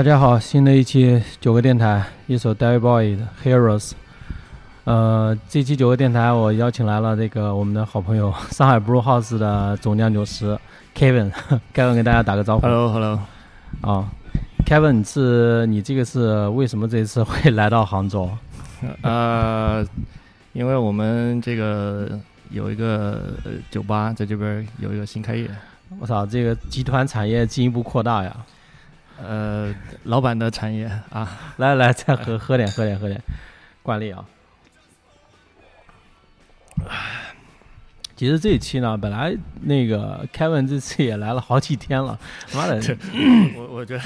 大家好，新的一期九个电台，一首 David Bowie 的 Heroes。呃，这期九个电台我邀请来了这个我们的好朋友 上海 Brew House 的总酿酒师 Kevin，Kevin 给大家打个招呼。Hello，Hello，啊，Kevin 是你这个是为什么这次会来到杭州？呃，因为我们这个有一个呃酒吧在这边有一个新开业，我操，这个集团产业进一步扩大呀！呃，老板的产业啊，来来，再喝喝点喝点喝点，惯例啊。其实这一期呢，本来那个 Kevin 这次也来了好几天了，妈的，我我觉得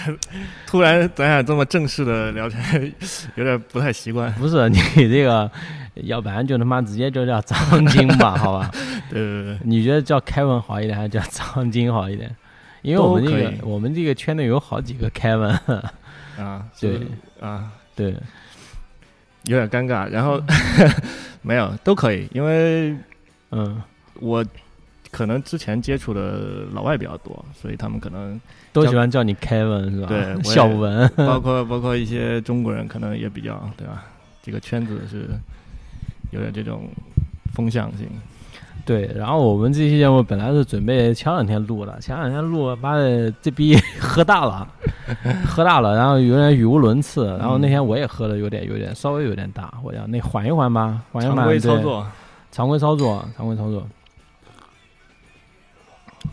突然咱俩这么正式的聊天，有点不太习惯。不是你这个，要不然就他妈直接就叫张晶吧，好吧？对对对，你觉得叫 Kevin 好一点，还是叫张晶好一点？因为我们这个我们这个圈内有好几个 Kevin，啊，对就是啊，对，有点尴尬。然后 没有都可以，因为嗯，我可能之前接触的老外比较多，所以他们可能都喜欢叫你 Kevin 是吧？对小 文，包括包括一些中国人，可能也比较对吧？这个圈子是有点这种风向性。对，然后我们这期节目本来是准备前两天录的，前两天录，妈的这逼 喝大了，喝大了，然后有点语无伦次，然后那天我也喝的有点有点稍微有点大，我想那缓一缓吧，缓一缓，常规操，作，常规操作，常规操作。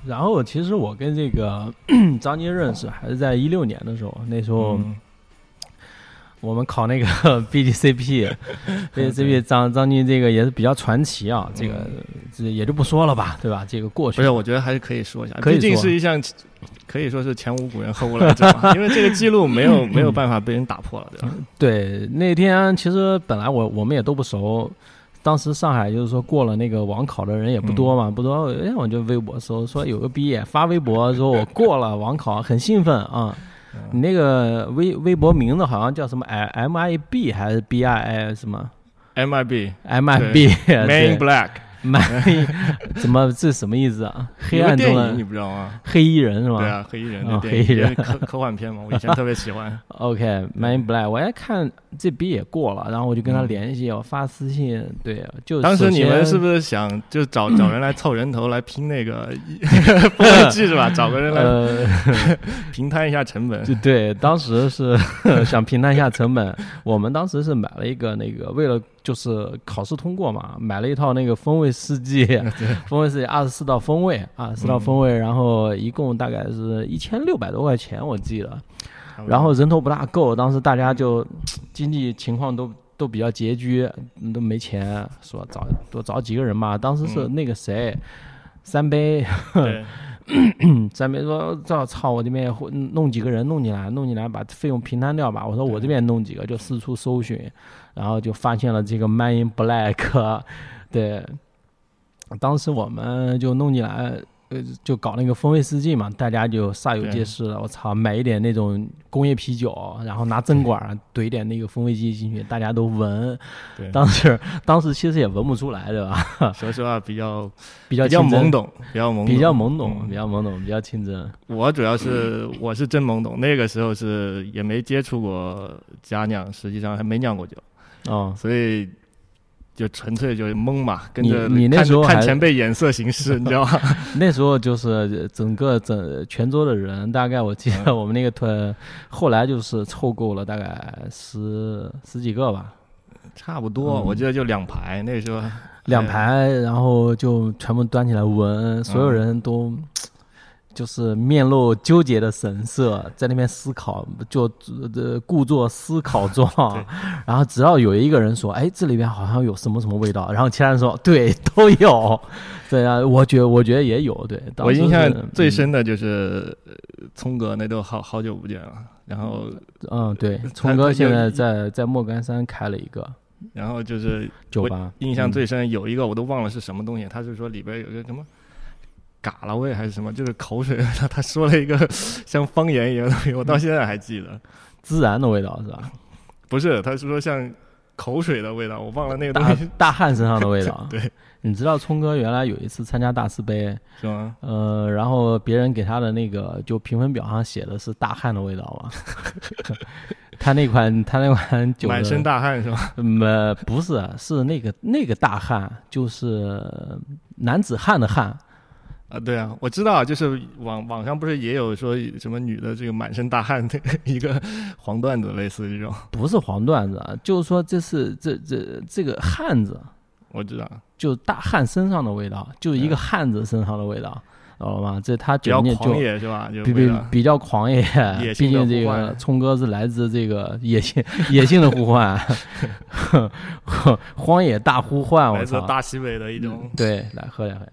然后其实我跟这个 张晶认识还是在一六年的时候，那时候嗯我们考那个 BGCP，BGCP 张张军这个也是比较传奇啊，这个这也就不说了吧，对吧？这个过去不是，我觉得还是可以说一下，可以毕竟说是一项可以说是前无古人后无来者嘛，因为这个记录没有没有办法被人打破了，对吧？对那天其实本来我我们也都不熟，当时上海就是说过了那个网考的人也不多嘛，不多，哎，我就微博搜说有个毕业发微博说我过了网考，很兴奋啊。你那个微微博名字好像叫什么 I M I B 还是 B I I 什么 MIB M I B Man in Black，Man 怎么这什么意思啊？黑暗中的你不知道吗？黑衣人是吧？对啊，黑衣人哦的电影，黑衣人科科幻片嘛，我以前特别喜欢。OK，Man in Black，我一看这笔也过了，然后我就跟他联系，我发私信，对，就当时你们是是不是想就找找人来凑人头来拼那个风味剂是吧？找个人来呃，平摊一下成本。就对，当时是想平摊一下成本，我们当时是买了一个那个，为了就是考试通过嘛，买了一套那个风味四季，风味四季二十四道风味，二十四道风味，然后一共大概是一千六百多块钱，我记得。然后人头不大够，当时大家就 经济情况都都比较拮据，嗯都没钱，说找多找几个人嘛。当时是嗯。那个谁，三杯，对，三杯说这操，我这边会弄几个人弄进来，弄进来把费用平摊掉吧。我说我这边弄几个，就四处搜寻，然后就发现了这个 Man in Black，对，当时我们就弄进来。呃，就搞那个风味四季嘛，大家就煞有介事了。我操，买一点那种工业啤酒，然后拿针管儿怼点那个风味剂进去，大家都闻。对当时当时其实也闻不出来，对吧？说实话比较比较比较懵，懂，比较懵懂，比较懵懂，嗯比较懵懂，比较清真。我主要是我是真懵懂，那个时候是也没接触过家酿，实际上还没酿过酒，哦，所以就纯粹就是懵嘛，跟你着你那看时候看前辈眼色行事，你知道吗？那时候就是整个整泉州的人，大概我记嗯。得我们那个团，后来就是凑够了大概十十几个吧，差不多，嗯。我记得就两排，那时候两排，然后就全部端起来闻，所有嗯。人都就是面露纠结的神色，在那边思考，就呃故作思考状。然后只要有一个人说：“哎，这里边好像有什么什么味道。”然后其他人说：“对，都有。”对啊，我觉我觉得也有。对，我印象最深的就是呃聪哥，那都好好久不见了。然后嗯，对，聪哥现在在在莫干山开了一个，然后就是酒吧印象嗯最深有一个我都忘了是什么东西，他是说里边有一个什么。嘎啦味还是什么，就是口水。他 他说了一个 像方言一样的东西，我到现在还记得。孜然的味道是吧？不是，他是说像口水的味道，我忘了那个东大西大汉身上的味道。对，你知道聪哥原来有一次参加大师杯，是吗？呃，然后别人给他的那个就评分表上写的是大汉的味道吗。他那款他那款酒满身大汗是吧？嗯呃不是是那个那个大汉就是男子汉的汉，啊，对啊，我知道，就是网网上不是也有说什么女的这个满身大汗的 一个黄段子，类似这种，不是黄段子，啊，就是说这是这这这个汉子，我知道，就大汉身上的味道，就是一个嗯汉子身上的味道，知道吗？这他比较狂野是吧？就比比比较狂野，毕竟这个聪哥是来自这个野性野性的呼唤 荒野大呼唤，我来自操！大西北的一种嗯，对，来喝两喝。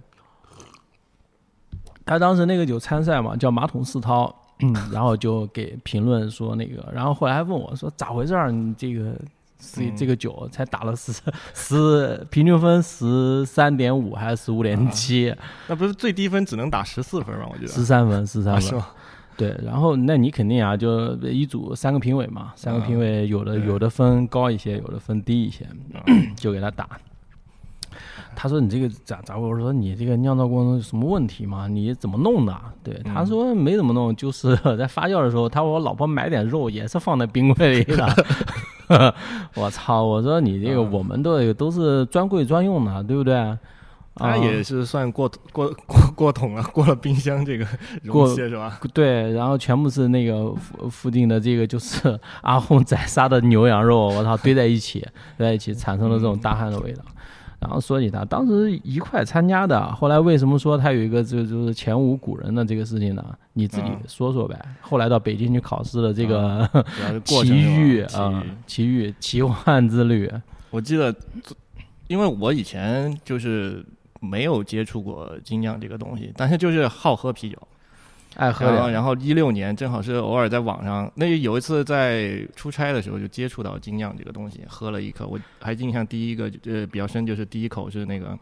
他当时那个酒参赛嘛，叫马桶四涛，嗯，然后就给评论说那个，然后后来还问我说咋回事儿？你这个是嗯这个酒才打了十十 平均分十三点五还是十五点七？那不是最低分只能打十四分吗？我觉得十三分，十三分。对，然后那你肯定啊，就一组三个评委嘛，三个评委有的对有的分高一些，有的分低一些，就给他打。他说：“你这个咋咋？我说你这个酿造过程中有什么问题吗？你怎么弄的？”对，他嗯说没怎么弄，就是在发酵的时候，他说我老婆买点肉也是放在冰柜里的。我操！我说你这个嗯我们都都是专柜专用的，对不对？啊他也是算过过过过桶了，过了冰箱这个容过器是吧？对，然后全部是那个附附近的这个就是阿红宰杀的牛羊肉，我操，堆在一起，堆在一起产生了这种大汗的味道。然后说起他当时一块参加的，后来为什么说他有一个就就是前无古人的这个事情呢？你自己嗯说说呗。后来到北京去考试的这个奇遇啊，奇遇奇幻之旅，我记得，因为我以前就是没有接触过精酿这个东西，但是就是好喝啤酒。爱喝然后，点。然后一六年正好是偶尔在网上，那有一次在出差的时候就接触到精酿这个东西，喝了一口，我还印象第一个呃比较深，就是第一口是那个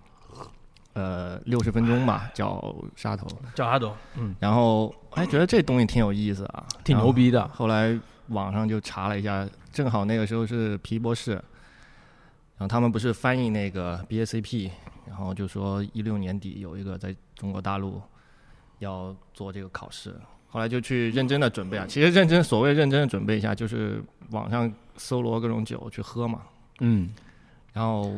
呃六十分钟吧，叫沙头，叫阿斗，嗯，然后还觉得这东西挺有意思啊，挺牛逼的。后来网上就查了一下，正好那个时候是皮博士，然后他们不是翻译那个 BACP，然后就说一六年底有一个在中国大陆要做这个考试，后来就去认真的准备啊。其实认真所谓认真的准备一下，就是网上搜罗各种酒去喝嘛。嗯，然后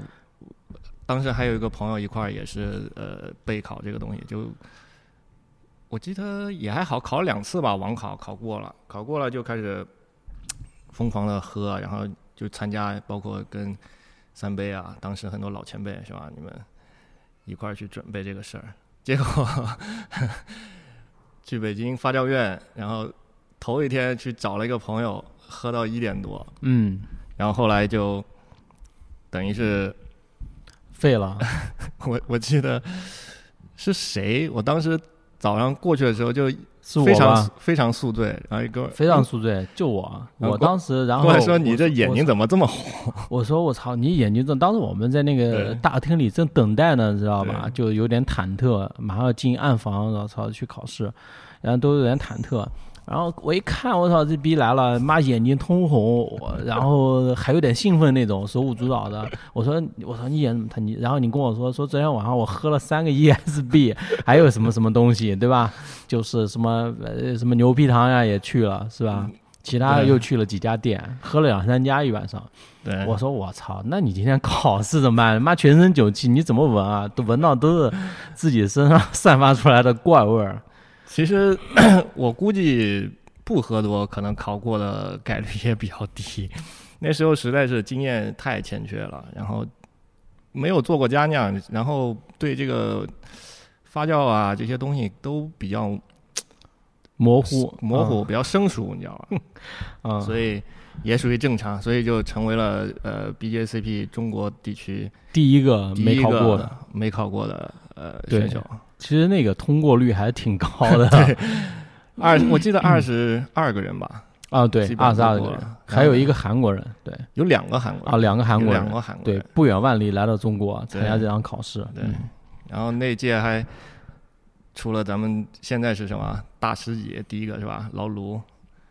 当时还有一个朋友一块儿也是呃备考这个东西，就我记得也还好，考了两次吧，网考考过了，考过了就开始疯狂的喝，然后就参加，包括跟三杯啊，当时很多老前辈是吧？你们一块儿去准备这个事儿，结果 去北京发酵院，然后头一天去找了一个朋友，喝到一点多，嗯，然后后来就等于是废了。我我记得是谁，我当时早上过去的时候就是我非常？非常宿醉，然后一个非常宿醉，就我，我当时，然后过来说你这眼睛怎么这么红？我说我操，你眼睛正，当时我们在那个大厅里正等待呢，知道吧？就有点忐忑，马上要进暗房，然后操，去考试，然后都有点忐忑。然后我一看，我操，这逼来了，妈眼睛通红，我然后还有点兴奋那种，手舞足蹈的。我说，我说你眼怎么他你？然后你跟我说说昨天晚上我喝了三个 ESB，还有什么什么东西，对吧？就是什么呃什么牛皮糖呀也去了，是吧？其他对又去了几家店，喝了两三家一晚上。对，我说我操，那你今天考试怎么办？妈全身酒气，你怎么闻啊？都闻到都是自己身上散发出来的怪味儿。其实 我估计不喝多，可能考过的概率也比较低。那时候实在是经验太欠缺了，然后没有做过家酿，然后对这个发酵啊这些东西都比较 模糊，模糊，比较生疏，你知道吧？所以也属于正常，所以就成为了呃 BJCP 中国地区第一个没考过的，没考过的呃选手。其实那个通过率还挺高的，对。二，我记得二十二个人吧，啊，对二十二个人，还有一个韩国人，对。有两个韩国人。啊，两个韩国人。两，个韩国对，，不远万里来到中国参加这场考试，对。嗯。然后那届还除了咱们现在是什么大师级第一个是吧？老卢，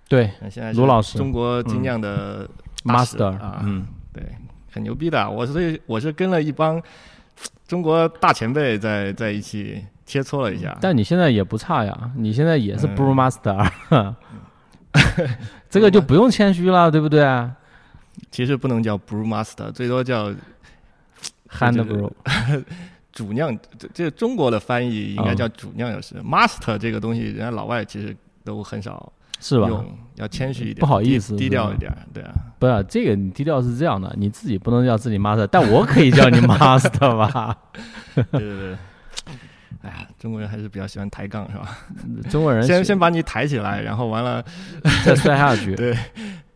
对那现在卢老师。中国精酿的，master，啊，嗯，对，很牛逼的。我是我是跟了一帮中国大前辈在在一起切磋了一下，但你现在也不差呀，你现在也是嗯 brew master，这个就不用谦虚了，对不对其实不能叫 brew master，最多叫 Hand Brew 主酿。这这中国的翻译应该啊叫主酿有时、master 这个东西，人家老外其实都很少是吧？要谦虚一点，不好意思低低调一点，对啊。不是这个，你低调是这样的，你自己不能叫自己 master，但我可以叫你 master 吧？对对对。哎呀，中国人还是比较喜欢抬杠，是吧？中国人先先把你抬起来，然后完了 再摔下去。对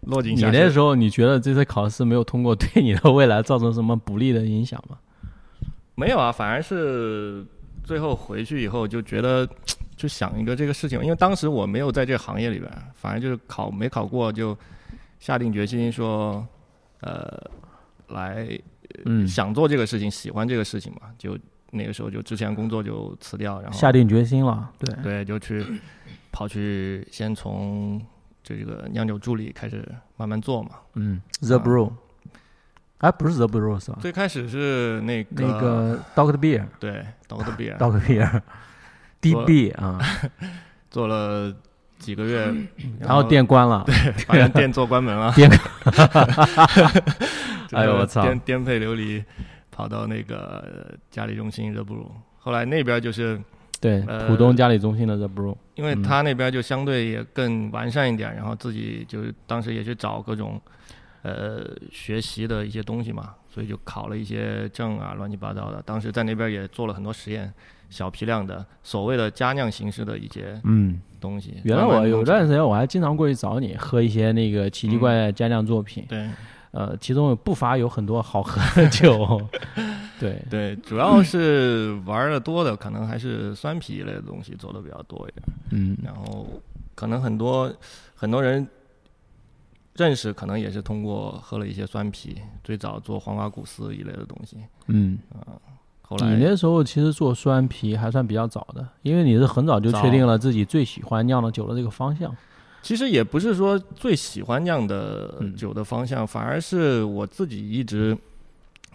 落井下石。那时候你觉得这次考试没有通过，对你的未来造成什么不利的影响吗？没有啊，反而是最后回去以后就觉得，就想一个这个事情，因为当时我没有在这个行业里边，反正就是考没考过就下定决心说，呃，来嗯，想做这个事情，喜欢这个事情嘛，就那个时候就之前工作就辞掉，然后下定决心了，对，对就去跑去先从这个酿酒助理开始慢慢做嘛。嗯，The Brew，哎，不是 The Brew 是吧？最开始是那个那个 Doctor Beer，对，Doctor Beer，Doctor Beer Beer，DB 啊，做了几个月，然后店关了，对店做关门了。店就哎呦我操颠颠沛流离，跑到那个呃嘉里中心热布鲁。后来那边就是对，呃浦东嘉里中心的 The 因为嗯。他那边就相对也更完善一点，然后自己就是当时也去找各种呃学习的一些东西嘛，所以就考了一些证啊，乱七八糟的。当时在那边也做了很多实验，小批量的所谓的加酿形式的一些嗯，东西。原来我有段时间我还经常过去找你喝一些那个奇奇怪怪的佳酿作品，对呃，其中不乏有很多好喝的酒，对，对，主要是玩的多的，可能还是酸啤一类的东西做的比较多一点。嗯然后可能很多很多人认识，可能也是通过喝了一些酸啤，最早做黄瓜古斯一类的东西。嗯。后来你那时候其实做酸啤还算比较早的，因为你是很早就确定了自己最喜欢酿的酒的这个方向。其实也不是说最喜欢酿的嗯酒的方向，反而是我自己一直，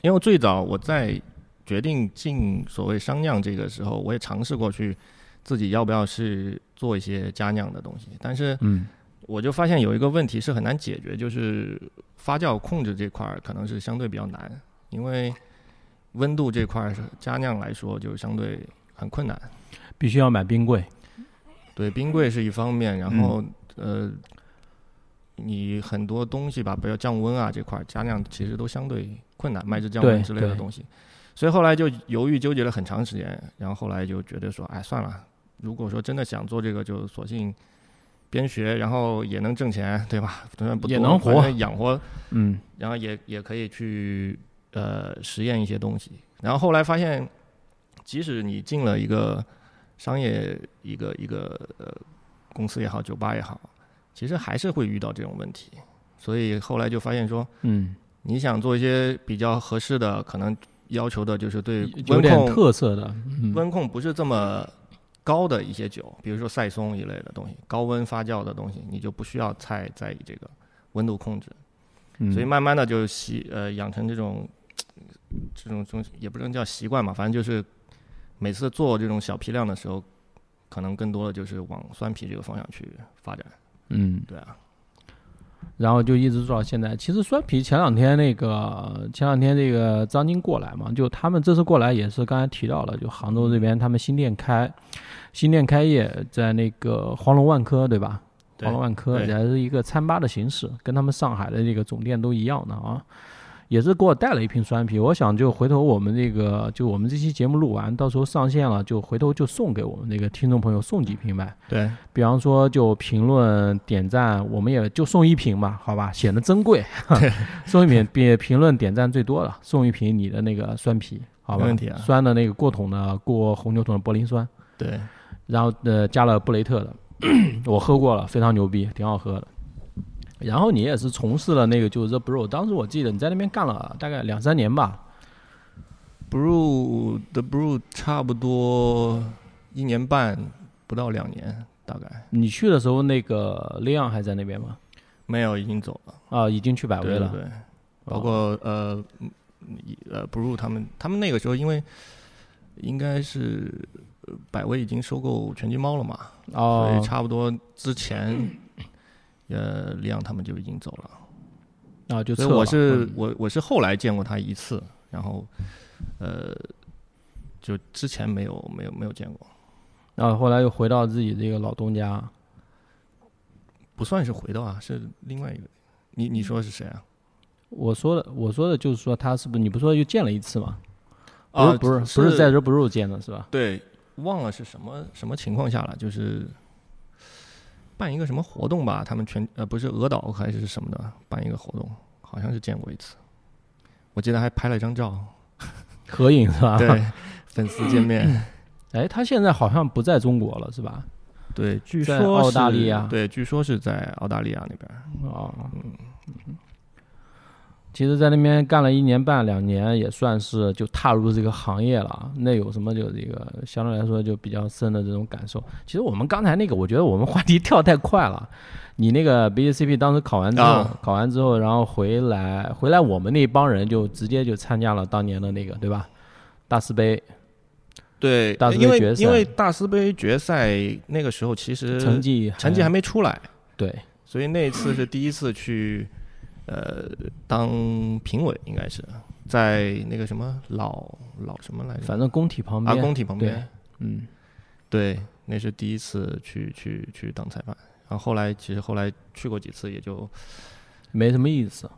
因为最早我在决定进所谓商酿这个时候，我也尝试过去自己要不要去做一些家酿的东西，但是嗯我就发现有一个问题是很难解决，就是发酵控制这块儿可能是相对比较难，因为温度这块儿是佳酿来说就相对很困难。必须要买冰柜。对，冰柜是一方面，然嗯后、呃，你很多东西吧，比如降温啊这块儿，佳酿其实都相对困难，麦汁降温之类的东西。所以后来就犹豫纠结了很长时间，然后后来就觉得说，哎，算了，如果说真的想做这个，就索性边学，然后也能挣钱，对吧？虽 然不也能活养活，嗯然后也也可以去呃实验一些东西。然后后来发现，即使你进了一个商业一个一个呃公司也好，酒吧也好，其实还是会遇到这种问题。所以后来就发现说，嗯，你想做一些比较合适的，可能要求的就是对有点温控特色的。嗯温控不是这么高的一些酒，比如说赛松一类的东西，高温发酵的东西，你就不需要太在意这个温度控制。嗯所以慢慢的就习呃养成这种这种这种也不能叫习惯嘛，反正就是每次做这种小批量的时候，可能更多的就是往酸啤这个方向去发展。嗯，对啊，然后就一直做到现在。其实酸啤前两天那个前两天这个张晶过来嘛，就他们这次过来也是刚才提到了，就杭州这边他们新店开，新店开业在那个黄龙万科对吧？黄龙万科对也是一个餐吧的形式，跟他们上海的这个总店都一样的啊。也是给我带了一瓶酸啤，我想就回头我们这个就我们这期节目录完，到时候上线了，就回头就送给我们那个听众朋友送几瓶呗。对比方说就评论点赞，我们也就送一瓶吧，好吧，显得珍贵。送一瓶比评论点赞最多了，送一瓶你的那个酸啤，好吧？没问题啊酸的那个过桶的过红牛桶的柏林酸，对，然后呃加了布雷特的，我喝过了，非常牛逼，挺好喝的。然后你也是从事了那个就是 The Brew，当时我记得你在那边干了大概两三年吧。Brew 的 Brew 差不多一年半不到两年，大概你去的时候，那个 Leon 还在那边吗？没有已经走了。啊，已经去百威了。对对对，包括呃嗯呃 Brew 他们他们那个时候因为应该是呃百威已经收购拳击猫了嘛，所哦以，差不多之前呃李阳他们就已经走了。啊，就。所以我是、嗯我我是后来见过他一次，然后呃，就之前没有没有没有见过，然后后来又回到自己这个老东家。不算是回到啊，是另外一个。你你说是谁啊？我说的，我说的就是说他是不是你不说又见了一次吗？不啊是不是不是在这 Brew 见的是吧？对，忘了是什么什么情况下了，就是办一个什么活动吧，他们全呃不是俄岛还是什么的，办一个活动，好像是见过一次，我记得还拍了一张照，合影是吧？对，粉丝见面，哎，他现在好像不在中国了是吧？对，据在说澳大是利亚。对，据说是在澳大利亚那边，哦，其实，在那边干了一年半两年，也算是就踏入这个行业了。那有什么就这个相对来说就比较深的这种感受。其实我们刚才那个，我觉得我们话题跳太快了。你那个 BCP 当时考完之后，啊考完之后，然后回来，回来我们那帮人就直接就参加了当年的那个，对吧？大师杯对大师杯决赛因为大师杯决赛那个时候其实成绩成绩还没出来，对，所以那次是第一次去，呃，当评委，应该是在那个什么老老什么来着？反正工体旁边啊，工体旁边，嗯，对，那是第一次去去去当裁判。然后后来其实后来去过几次，也就没什么意思。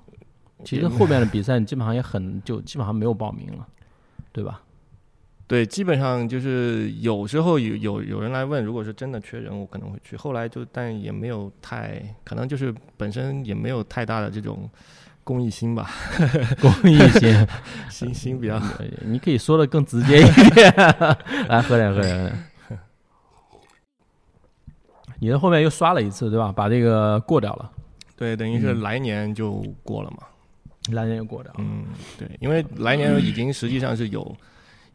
其实后面的比赛你基本上也很就基本上没有报名了，对吧？对，基本上就是有时候有有有人来问，如果是真的缺人，我可能会去。后来就但也没有太，可能就是本身也没有太大的这种公益心吧，公益心，心心比较呃你可以说的更直接一点。来，喝点，喝点。你的后面又刷了一次，对吧？把这个过掉了，对，等于是嗯来年就过了嘛。来年就过掉了。嗯，对，因为来年已经实际上是有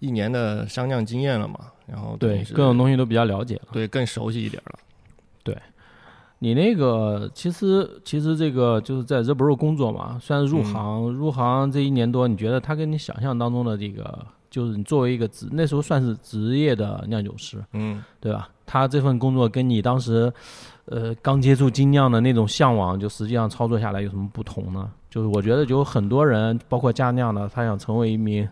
一年的商酿经验了嘛，然后对，各种东西都比较了解了。对更熟悉一点了。对你那个其实其实这个就是在 The Brew 工作嘛，算是入行、入行这一年多，你觉得他跟你想象当中的这个，就是你作为一个职那时候算是职业的酿酒师，嗯，对吧？他这份工作跟你当时，呃，刚接触精酿的那种向往，就实际上操作下来有什么不同呢？就是我觉得有很多人，包括家酿的，他想成为一名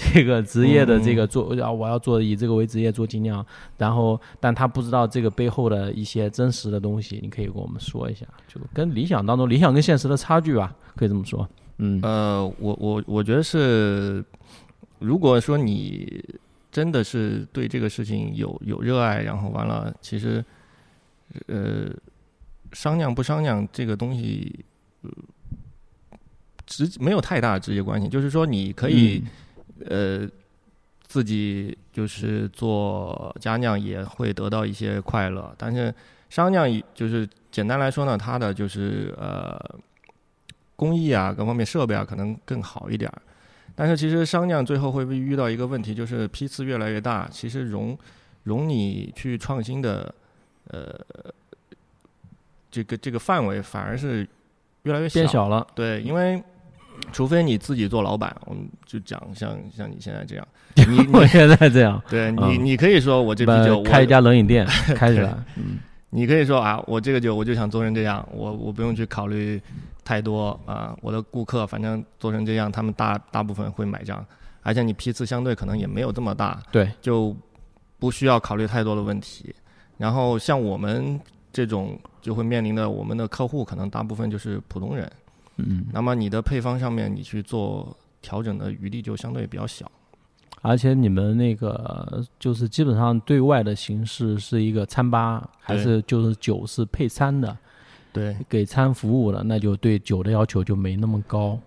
这个职业的这个做，啊，我要做以这个为职业做精酿，然后但他不知道这个背后的一些真实的东西，你可以跟我们说一下，就跟理想当中理想跟现实的差距吧，可以这么说。嗯呃，我我我觉得是，如果说你真的是对这个事情有有热爱，然后完了，其实，呃，商量不商量这个东西，呃，直没有太大的直接关系。就是说，你可以、呃自己就是做家酿也会得到一些快乐，但是商酿就是简单来说呢，它的就是呃工艺啊各方面设备啊可能更好一点。儿。但是其实商酿最后会遇到一个问题，就是批次越来越大，其实容容你去创新的呃这个这个范围反而是越来越变小了，对，因为除非你自己做老板，我们就讲像像你现在这样，你 我现在这样，对你嗯你可以说我这啤酒开一家冷饮店，开起来，嗯你可以说啊，我这个酒我就想做成这样，我我不用去考虑太多啊，我的顾客反正做成这样，他们大大部分会买账，而且你批次相对可能也没有这么大，对，就不需要考虑太多的问题。然后像我们这种就会面临的，我们的客户可能大部分就是普通人，嗯，那么你的配方上面你去做调整的余地就相对比较小。而且你们那个就是基本上对外的形式是一个餐吧，还是就是酒是配餐的，对。给餐服务的，那就对酒的要求就没那么高。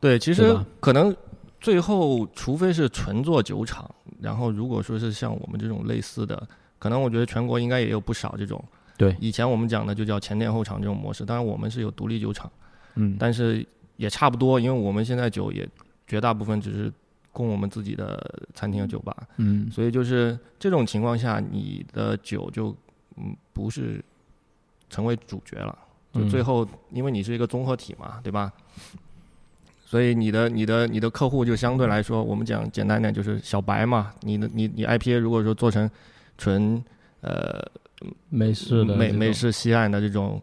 对，其实可能最后，除非是纯做酒厂，然后如果说是像我们这种类似的，可能我觉得全国应该也有不少这种，对，以前我们讲的就叫前店后厂这种模式，当然我们是有独立酒厂，嗯，但是也差不多，因为我们现在酒也绝大部分只是供我们自己的餐厅和酒吧，嗯。所以就是这种情况下，你的酒就嗯不是成为主角了，就嗯。最后因为你是一个综合体嘛，对吧？所以你的你的你的客户就相对来说，我们讲简单点就是小白嘛。你的你你 IPA 如果说做成纯呃美式的美美，式西岸的这种，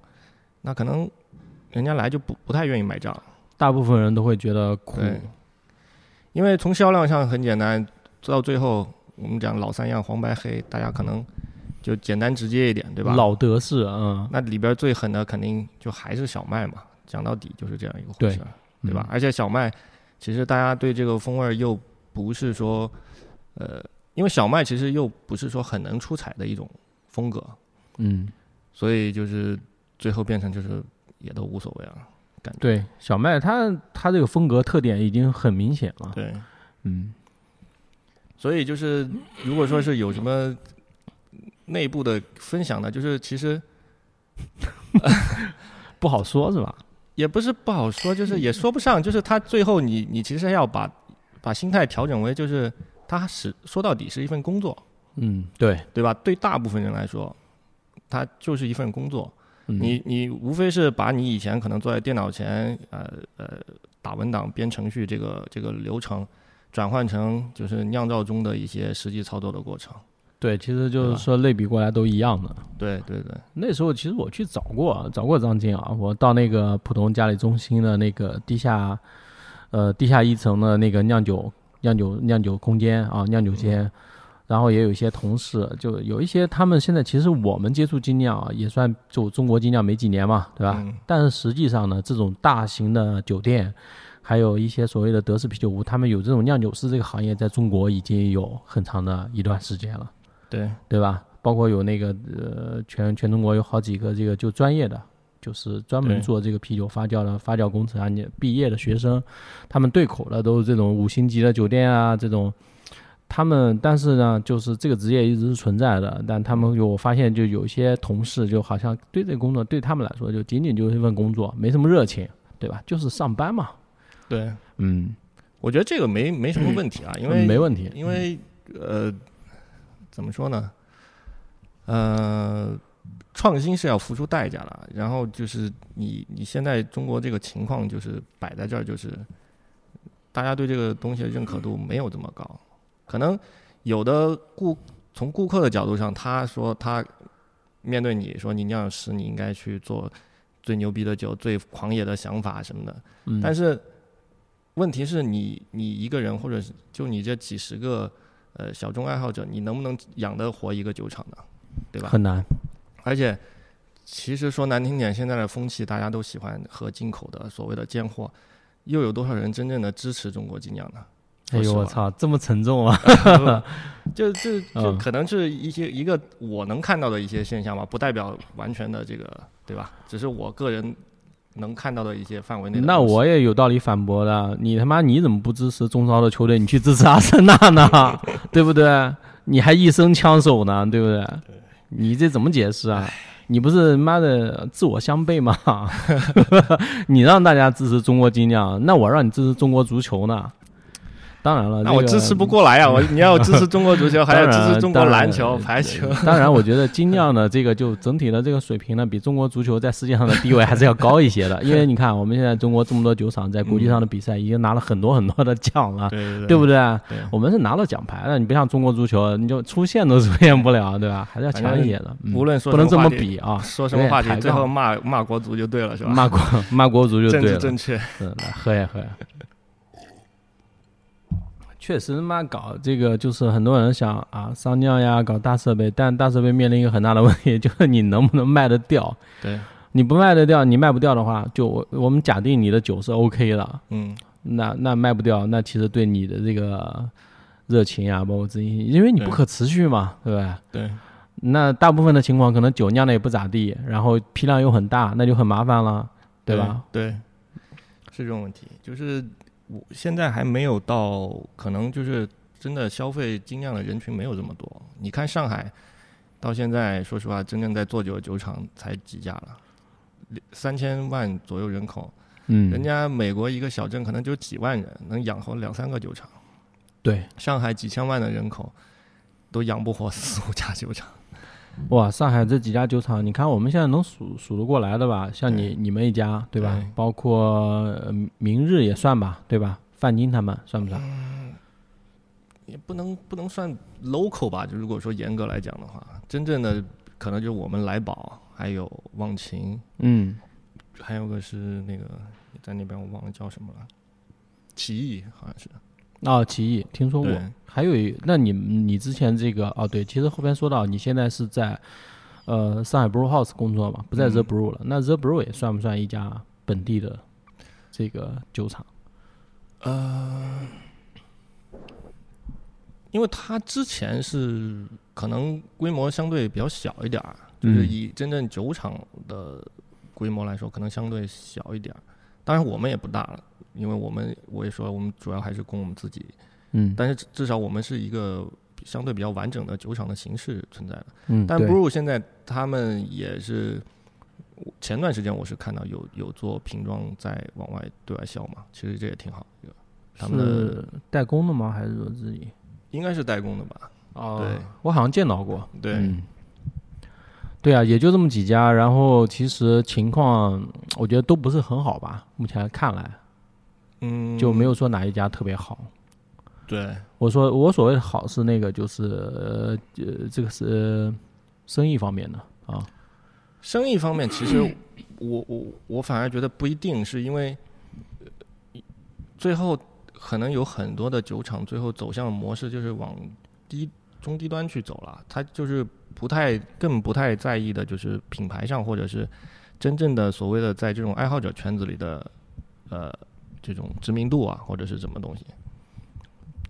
那可能人家来就不不太愿意买账。大部分人都会觉得苦，因为从销量上很简单，到最后我们讲老三样黄白黑，大家可能就简单直接一点，对吧？老德式，嗯，那里边最狠的肯定就还是小麦嘛，讲到底就是这样一个回事儿，对吧？嗯？而且小麦其实大家对这个风味儿又不是说，呃，因为小麦其实又不是说很能出彩的一种风格，嗯，所以就是最后变成就是也都无所谓了，感觉对，小麦他他这个风格特点已经很明显了，对。嗯，所以就是，如果说是有什么内部的分享呢，就是其实 不好说是吧？也不是不好说，就是也说不上，就是他最后你你其实要把把心态调整为，就是他是说到底是一份工作，嗯，对，对吧？对大部分人来说，它就是一份工作。嗯你你无非是把你以前可能坐在电脑前，呃呃打文档、编程序这个这个流程，转换成就是酿造中的一些实际操作的过程。对，其实就是说类比过来都一样的。对对对，那时候其实我去找过，找过张静啊，我到那个浦东嘉里中心的那个地下，呃，地下一层的那个酿酒、酿酒、酿酒空间啊，酿酒间，然后也有一些同事，就有一些他们现在其实我们接触精酿啊，也算就中国精酿没几年嘛，对吧？嗯但是实际上呢，这种大型的酒店，还有一些所谓的德式啤酒屋，他们有这种酿酒师这个行业，在中国已经有很长的一段时间了。对，对吧？包括有那个呃，全全中国有好几个这个就专业的，就是专门做这个啤酒发酵的发酵工程啊，你毕业的学生，他们对口的都是这种五星级的酒店啊，这种。他们但是呢，就是这个职业一直是存在的，但他们有我发现，就有些同事就好像对这个工作对他们来说就仅仅就是一份工作，没什么热情，对吧？就是上班嘛，对，嗯，我觉得这个没没什么问题啊，因为没问题，因为呃，怎么说呢？呃，创新是要付出代价的。然后就是你你现在中国这个情况就是摆在这儿，就是大家对这个东西的认可度没有这么高。可能有的顾从顾客的角度上，他说他面对你说你酿酒师，你应该去做最牛逼的酒、最狂野的想法什么的。嗯，但是问题是你你一个人，或者是就你这几十个呃小众爱好者，你能不能养得活一个酒厂呢？对吧？很难，而且其实说难听点，现在的风气大家都喜欢喝进口的所谓的贱货，又有多少人真正的支持中国精酿呢？哎呦我操，这么沉重啊！就就就嗯可能是一些一个我能看到的一些现象吧，不代表完全的这个对吧？只是我个人能看到的一些范围内那我也有道理反驳的，你他妈你怎么不支持中超的球队？你去支持阿森纳呢？对不对？你还一生枪手呢，对不对？你这怎么解释啊？你不是妈的自我相悖吗？你让大家支持中国精酿，那我让你支持中国足球呢？当然了，那我支持不过来啊！我你要支持中国足球，还要支持中国篮球、排球。当然，我觉得精酿的这个就整体的这个水平呢，比中国足球在世界上的地位还是要高一些的。因为你看，我们现在中国这么多酒厂在国际上的比赛已经拿了很多很多的奖了，对不对？我们是拿了奖牌的，你不像中国足球，你就出现都出现不了，对吧？还是要强一些的。嗯无论说不能这么比啊，说什么话题，最后骂骂国足就对了，是吧？骂国骂国足就对了。治正确。是的，喝呀喝呀。确实，妈搞这个就是很多人想啊上酿呀，搞大设备，但大设备面临一个很大的问题，就是你能不能卖得掉？对，你不卖得掉，你卖不掉的话，就我我们假定你的酒是 OK 了，嗯，那那卖不掉，那其实对你的这个热情啊，包括自信，因为你不可持续嘛，对不对？对，那大部分的情况，可能酒酿的也不咋地，然后批量又很大，那就很麻烦了，对吧？？对，是这种问题，就是我现在还没有到，可能就是真的消费精酿的人群没有这么多。你看上海，到现在说实话，真正在做酒的酒厂才几家了，三千万左右人口，嗯，人家美国一个小镇可能就几万人，能养活两三个酒厂。对，上海几千万的人口，都养不活四五家酒厂。哇，上海这几家酒厂，你看我们现在能数数得过来的吧？像你你们一家，对吧？对包括呃明日也算吧，对吧？范金他们算不算？也不能不能算 local 吧，就如果说严格来讲的话，真正的可能就是我们来宝，还有忘情，嗯，还有个是那个在那边我忘了叫什么了，奇异好像是。哦，奇异听说过。还有一，那你你之前这个哦，对，其实后边说到你现在是在呃上海 Brew House 工作嘛，不在嗯 The Brew 了。那 The Brew 也算不算一家本地的这个酒厂？呃因为它之前是可能规模相对比较小一点儿，就是嗯以真正酒厂的规模来说，可能相对小一点儿。当然我们也不大了，因为我们我也说我们主要还是供我们自己，嗯但是至至少我们是一个相对比较完整的酒厂的形式存在的。嗯，但对 Brew 现在他们也是，前段时间我是看到有有做瓶装在往外对外销嘛，其实这也挺好他们代工的吗？还是说自己？应该是代工的吧？哦对，我好像见到过。对，嗯，对啊，也就这么几家，然后其实情况我觉得都不是很好吧，目前看来嗯，就没有说哪一家特别好。对，我说我所谓的好是那个就是呃呃这个是呃生意方面的啊，生意方面，其实我我我反而觉得不一定，是因为呃最后可能有很多的酒厂最后走向模式就是往低中低端去走了，他就是不太更不太在意的就是品牌上或者是真正的所谓的在这种爱好者圈子里的呃这种知名度啊，或者是什么东西，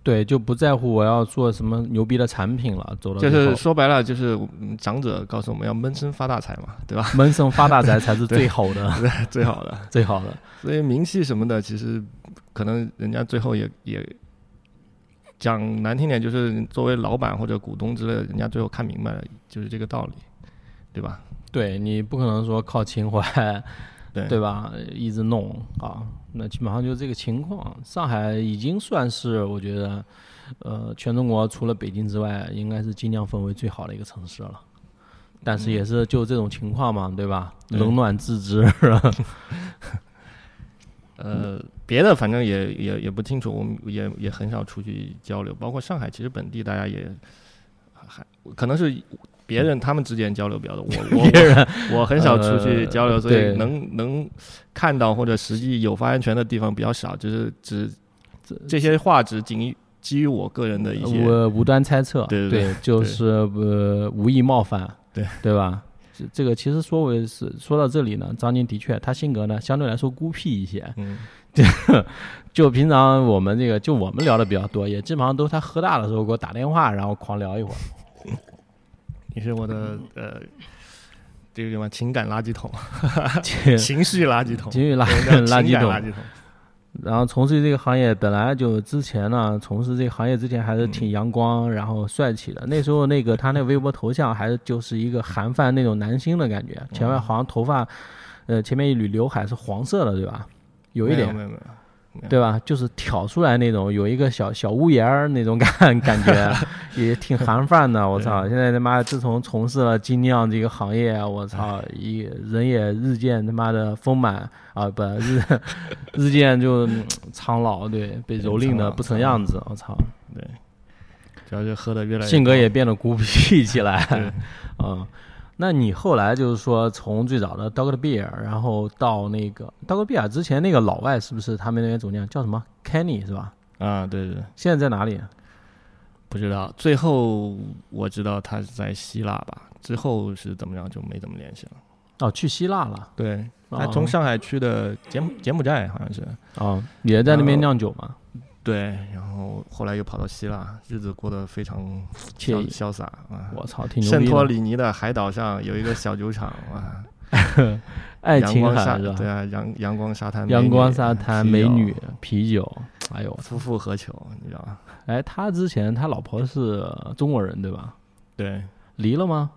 对，就不在乎我要做什么牛逼的产品了，走到就是说白了就是嗯长者告诉我们要闷声发大财嘛，对吧？闷声发大财才是最好的，最好的。最好的。所以名气什么的，其实可能人家最后也也讲难听点，就是作为老板或者股东之类的，人家最后看明白了，就是这个道理，对吧？对你不可能说靠情怀，对对吧？一直弄啊，那基本上就是这个情况。上海已经算是我觉得，呃，全中国除了北京之外，应该是尽量氛围最好的一个城市了。但是也是就这种情况嘛，对吧？冷暖自知。呃，别的反正也也也不清楚，我们也也很少出去交流，包括上海，其实本地大家也还可能是别人他们之间交流比较多，我我别人我很少出去呃交流，所以对能能看到或者实际有发言权的地方比较少，就是只这些话只仅基于我个人的一些我无端猜测，对对对就是呃无意冒犯，对对吧？这这个其实说为是说到这里呢，张宁的确他性格呢相对来说孤僻一些，嗯就平常我们这个就我们聊的比较多，也基本上都是他喝大的时候给我打电话，然后狂聊一会儿。你是我的呃，这个什么情感垃圾桶，情情绪垃圾桶，情绪垃 垃圾桶情感垃圾桶。然后从事这个行业，本来就之前呢，从事这个行业之前还是挺阳光，然后帅气的。那时候那个他那微博头像还是就是一个韩范那种男星的感觉，前面好像头发，呃，前面一缕刘海是黄色的，对吧？有一点，没有没有，对吧？就是挑出来那种，有一个小小屋檐儿那种感 感觉，也挺韩范的。我操！现在他妈自从从事了精酿这个行业，我操，一人也日渐他妈的丰满啊，不日 日渐就嗯苍老，对，被蹂躏的不成样子。我操，对，主要就喝的越来越性格也变得孤僻起来。对嗯，那你后来就是说，从最早的 Dog Beer，然后到那个 Dog Beer 之前那个老外是不是他们那边总监叫什么 Kenny 是吧？啊，对对对，现在在哪里？不知道。最后我知道他是在希腊吧，之后是怎么样就没怎么联系了。哦，去希腊了。对，他哦从上海去的柬柬埔寨好像是，哦，也在那边酿酒嘛，对，然后后来又跑到希腊，日子过得非常惬意潇潇洒啊。我操，挺圣托。里尼的海岛上有一个小酒厂，啊，爱琴阳光沙海是吧？对啊，阳阳光沙滩，阳光沙滩、美女、啤酒，哎呦，夫复何求，你知道吗？哎，他之前他老婆是中国人对吧？对，离了吗？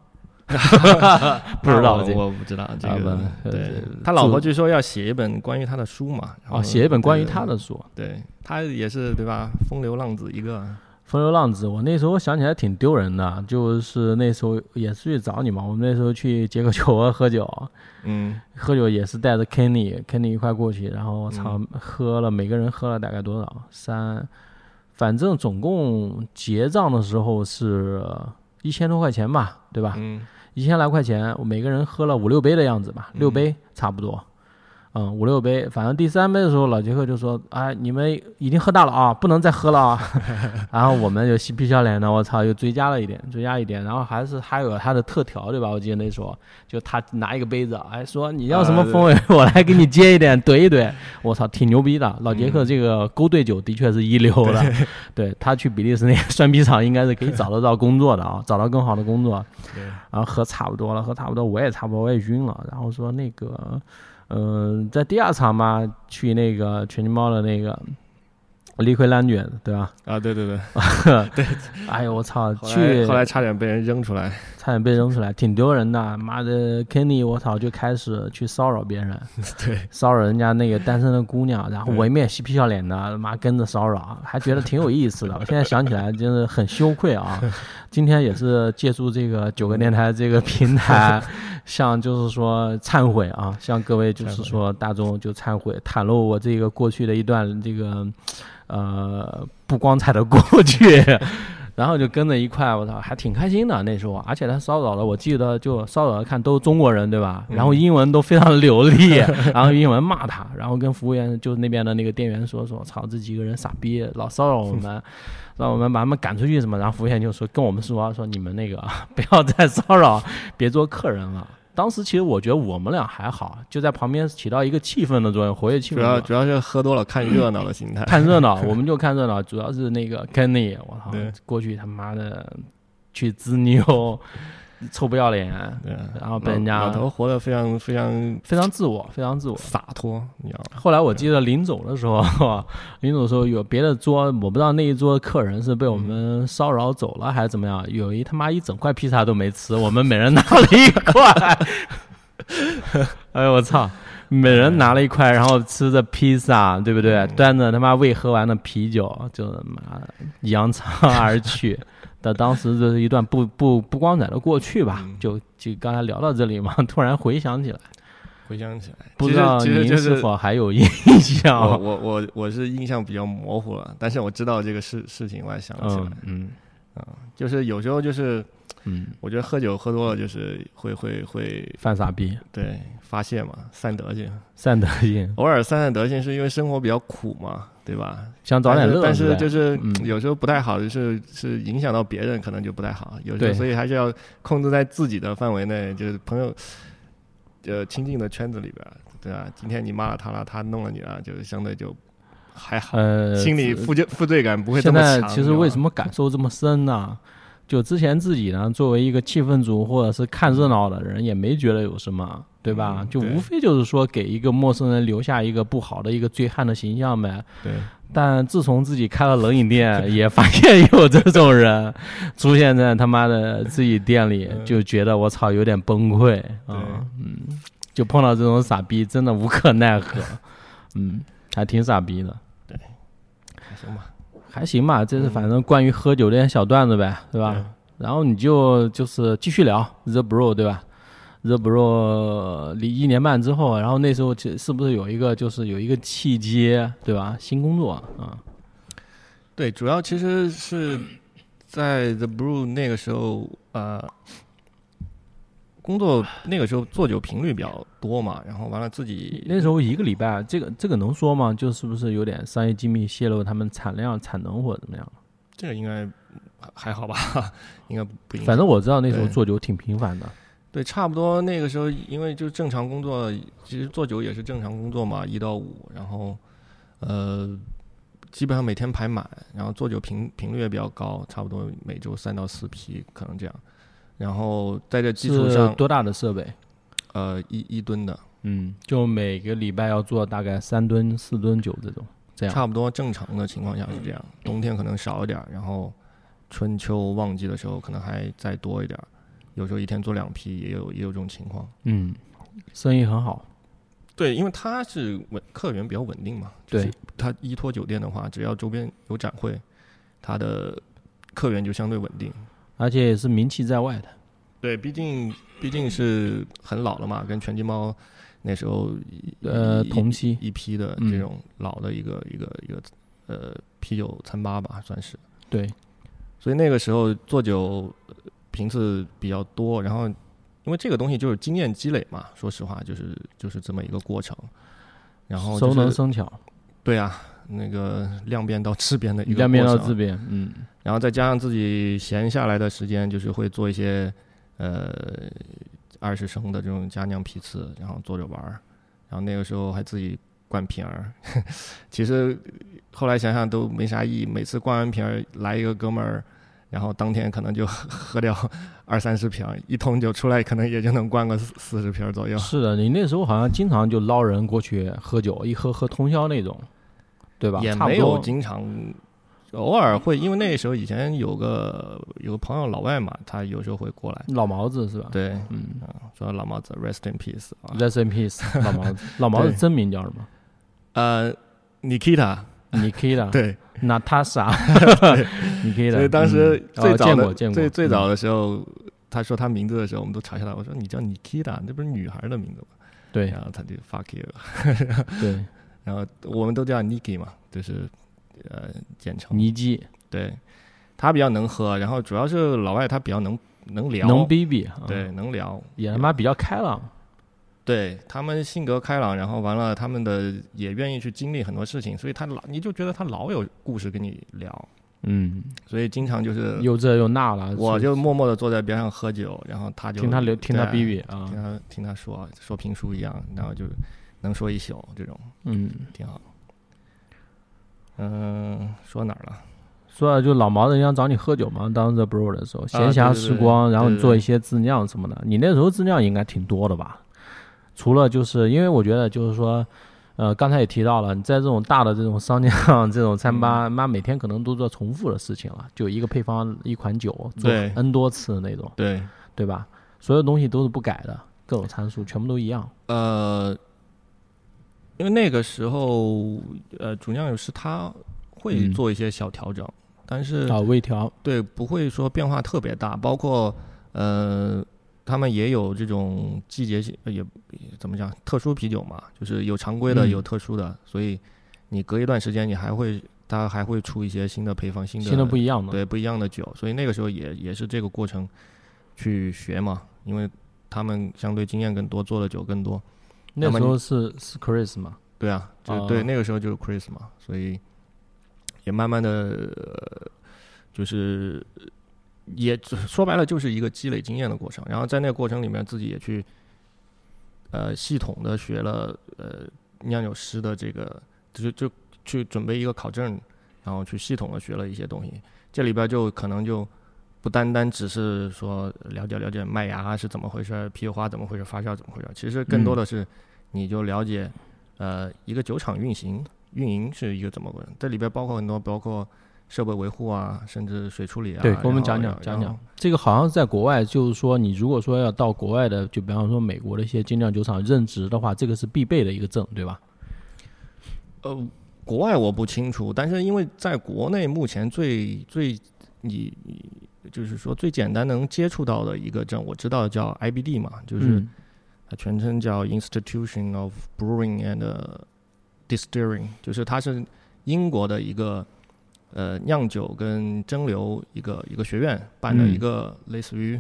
不知道这个我我不知道这啊个。不对呃他老婆据说要写一本关于他的书嘛，哦，写一本关于他的书。对他也是对吧？风流浪子一个，风流浪子，我那时候想起来挺丢人的，就是那时候也是去找你嘛，我们那时候去杰克酒窝喝酒，嗯，喝酒也是带着 Kenny，Kenny 一块过去，然后我操，喝了每个人喝了大概多少？三，反正总共结账的时候是一千多块钱吧，对吧？嗯，一千来块钱，我每个人喝了五六杯的样子吧，六杯差不多。嗯，五六杯，反正第三杯的时候，老杰克就说：“哎，你们已经喝大了啊，不能再喝了啊。”然后我们就嬉皮笑脸的，我操，又追加了一点，追加一点，然后还是还有他的特调，对吧？我记得那时候，就他拿一个杯子，哎，说你要什么风味，我来给你 接一点，怼一怼。我操，挺牛逼的。老杰克这个勾兑酒的确是一流的，对他去比利时那个酸啤厂应该是可以找得到工作的啊，找到更好的工作。然后喝差不多了，喝差不多，我也差不多，我也晕了。然后说那个，嗯、在第二场嘛，去那个全金猫的那个理亏蓝卷，对吧？啊，对对对，对 哎呦我操，去后来差点被人扔出来，差点被扔出来，挺丢人的。妈的，Kenny，我操，就开始去骚扰别人，对，骚扰人家那个单身的姑娘，然后我一面嬉皮笑脸的，妈跟着骚扰，还觉得挺有意思的。我现在想起来真的很羞愧啊！今天也是借助这个九个电台这个平台，向就是说忏悔啊，向各位就是说大众就忏悔，袒露我这个过去的一段这个呃不光彩的过去。然后就跟着一块，我操，还挺开心的那时候，而且他骚扰了，我记得就骚扰了看都是中国人对吧？然后英文都非常流利，然后英文骂他，然后跟服务员就那边的那个店员说说，操，这几个人傻逼，老骚扰我们，让我们把他们赶出去什么？然后服务员就说跟我们说说你们那个 不要再骚扰，别做客人了。当时其实我觉得我们俩还好，就在旁边起到一个气氛的作用，活跃气氛主。要主要是喝多了看热闹的心态，看热闹，我们就看热闹，主要是那个 Kenny，我操对，过去他妈的去滋妞，臭不要脸，对，然后被人家老老头活得非常非常非常自我，非常自我。洒脱，你知道吗？后来我记得临走的时候，临走的时候有别的桌，我不知道那一桌客人是被我们骚扰走了还是怎么样，有一他妈一整块披萨都没吃，我们每人拿了一块。哎呦我操！每人拿了一块，然后吃着披萨，对不对？端着他妈未喝完的啤酒，就他妈扬长而去。但当时这是一段不不不光彩的过去吧？嗯就就刚才聊到这里嘛，突然回想起来，回想起来，不知道您是否还有印象？我我我是印象比较模糊了，但是我知道这个事事情，我还想起来嗯，嗯就是有时候就是嗯，我觉得喝酒喝多了就是会会会犯傻逼，对发泄嘛，散德性，散德性，偶尔散散德性是因为生活比较苦嘛，对吧？想找点乐子。但是就是嗯有时候不太好，就是是影响到别人，可能就不太好。有时候所以还是要控制在自己的范围内，就是朋友呃亲近的圈子里边，对吧？今天你骂了他了，他弄了你了，就是相对就还好，呃，心里负罪负罪感不会这现么强。在其实为什么？么感受这么深呢？就之前自己呢，作为一个气氛组或者是看热闹的人，也没觉得有什么，对吧？就嗯对无非就是说给一个陌生人留下一个不好的一个醉汉的形象呗。对，但自从自己开了冷饮店，也发现有这种人出现在他妈的自己店里，嗯就觉得我操有点崩溃啊，嗯，就碰到这种傻逼，真的无可奈何，嗯，还挺傻逼的。对还行吧。还行吧，这是反正关于喝酒这些小段子呗，对吧？然后你就就是继续聊 The Bro，对吧？The Bro 离一年半之后，然后那时候其实是不是有一个就是有一个契机，对吧？新工作啊，对，主要其实是在 The Brew 那个时候，呃，工作那个时候做酒频率比较多嘛，然后完了自己那时候一个礼拜，这个这个能说吗？就是不是有点商业机密泄露他们产量、产能或者怎么样？这个应该还好吧，应该不。反正我知道那时候做酒挺频繁的，对，差不多那个时候，因为就正常工作，其实做酒也是正常工作嘛，一到五，然后呃，基本上每天排满，然后做酒频频率也比较高，差不多每周三到四批，可能这样。然后在这基础上，是多大的设备？呃，一一吨的，嗯，就每个礼拜要做大概三吨、四吨酒这种，这样。差不多正常的情况下是这样，冬天可能少一点儿，然后春秋旺季的时候可能还再多一点儿。有时候一天做两批，也有也有这种情况。嗯，生意很好。对，因为它是稳客源比较稳定嘛。就是对，它依托酒店的话，只要周边有展会，它的客源就相对稳定。而且也是名气在外的。对，毕竟毕竟是很老了嘛，跟拳击猫那时候呃，同期，一批的嗯这种老的一个、一个一个呃啤酒餐吧吧，算是。对，所以那个时候做酒呃频次比较多，然后因为这个东西就是经验积累嘛，说实话就是就是这么一个过程。然后、就是、熟能生巧，对啊，那个量变到质变的一个两边过程到质变，嗯，然后再加上自己闲下来的时间，就是会做一些呃二十升的这种佳酿批次，然后做着玩儿。然后那个时候还自己灌瓶儿，其实后来想想都没啥意义。每次灌完瓶儿来一个哥们儿，然后当天可能就喝 掉二三十瓶，一桶酒出来可能也就能灌个四四十瓶儿左右。是的，你那时候好像经常就捞人过去喝酒，一喝喝通宵那种，对吧？也没有。经常，偶尔会，因为那时候以前有个有个朋友老外嘛，他有时候会过来，老毛子是吧？对，嗯。说老毛子 rest in peace 啊，，Rest in peace，老毛子，老毛子真名叫什么？呃，Nikita，？Nikita，对，，Natasha，Nikita。所以当时最早的、最最早嗯。的时候，他说他名字的时候，我们都嘲笑他，我说你叫 Nikita，那不是女孩的名字吗？对。然后他就 fuck you，对，然后我们都叫 Niki 嘛，就是呃简称。尼基。对，他比较能喝，然后主要是老外他比较能能聊，能逼逼，啊对，能聊，也他妈比较开朗，对他们性格开朗，然后完了他们的也愿意去经历很多事情，所以他老你就觉得他老有故事跟你聊，嗯，所以经常就是又这又那了，我就默默的坐在边上喝酒，然后他就听他聊，听他对逼逼啊听，他听他说说评书一样，然后就能说一宿，这种嗯，挺好。嗯，说哪儿了？说了就老毛人家找你喝酒嘛，当时 bro 的时候，闲暇啊对对对时光，然后做一些自酿什么的。你那时候自酿应该挺多的吧？除了就是因为我觉得就是说，呃，刚才也提到了，你在这种大的这种商酿 这种餐吧，嗯妈每天可能都做重复的事情了，就一个配方一款酒做对 n 多次那种，对，对吧？所有东西都是不改的，各种参数全部都一样。呃，因为那个时候，呃，主酿酒师他会嗯做一些小调整，但是啊，微调，对不会说变化特别大，包括呃，他们也有这种季节性，呃也也怎么讲，特殊啤酒嘛，就是有常规的，嗯有特殊的，所以你隔一段时间，你还会，它还会出一些新的配方，新的新的不一样的。对不一样的酒，所以那个时候也也是这个过程去学嘛，因为他们相对经验更多，做的酒更多。那时候是是 Chris 嘛？对啊，就哦对，那个时候就是 Chris 嘛，所以也慢慢的、呃就是也说白了就是一个积累经验的过程。然后在那个过程里面，自己也去呃系统的学了呃酿酒师的这个，就就去准备一个考证，然后去系统的学了一些东西。这里边就可能就不单单只是说了解了解麦芽是怎么回事，啤酒花怎么回事，发酵怎么回事，其实更多的是你就了解。呃，一个酒厂运行运营是一个怎么回事？这里边包括很多，包括设备维护啊，甚至水处理啊。对，给我们讲讲讲讲。这个好像在国外，就是说你如果说要到国外的，就比方说美国的一些精酿酒厂任职的话，这个是必备的一个证，对吧？呃，国外我不清楚，但是因为在国内目前最最你你就是说最简单能接触到的一个证，我知道叫 IBD 嘛，就是嗯它全称叫 Institution of Brewing and 呃 Distilling，就是它是英国的一个呃酿酒跟蒸馏一个一个学院办的嗯。一个类似于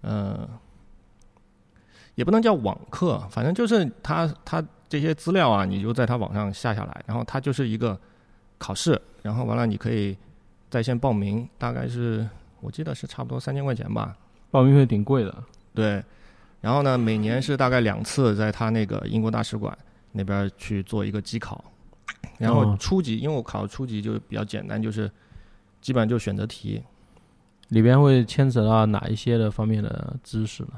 呃也不能叫网课，反正就是它它这些资料啊，你就在它网上下下来，然后它就是一个考试，然后完了你可以在线报名，大概是我记得是差不多三千块钱吧，报名费挺贵的。对，然后呢，每年是大概两次，在他那个英国大使馆那边去做一个机考，然后哦初级，因为我考初级就比较简单，就是基本上就选择题，里边会牵扯到哪一些的方面的知识呢？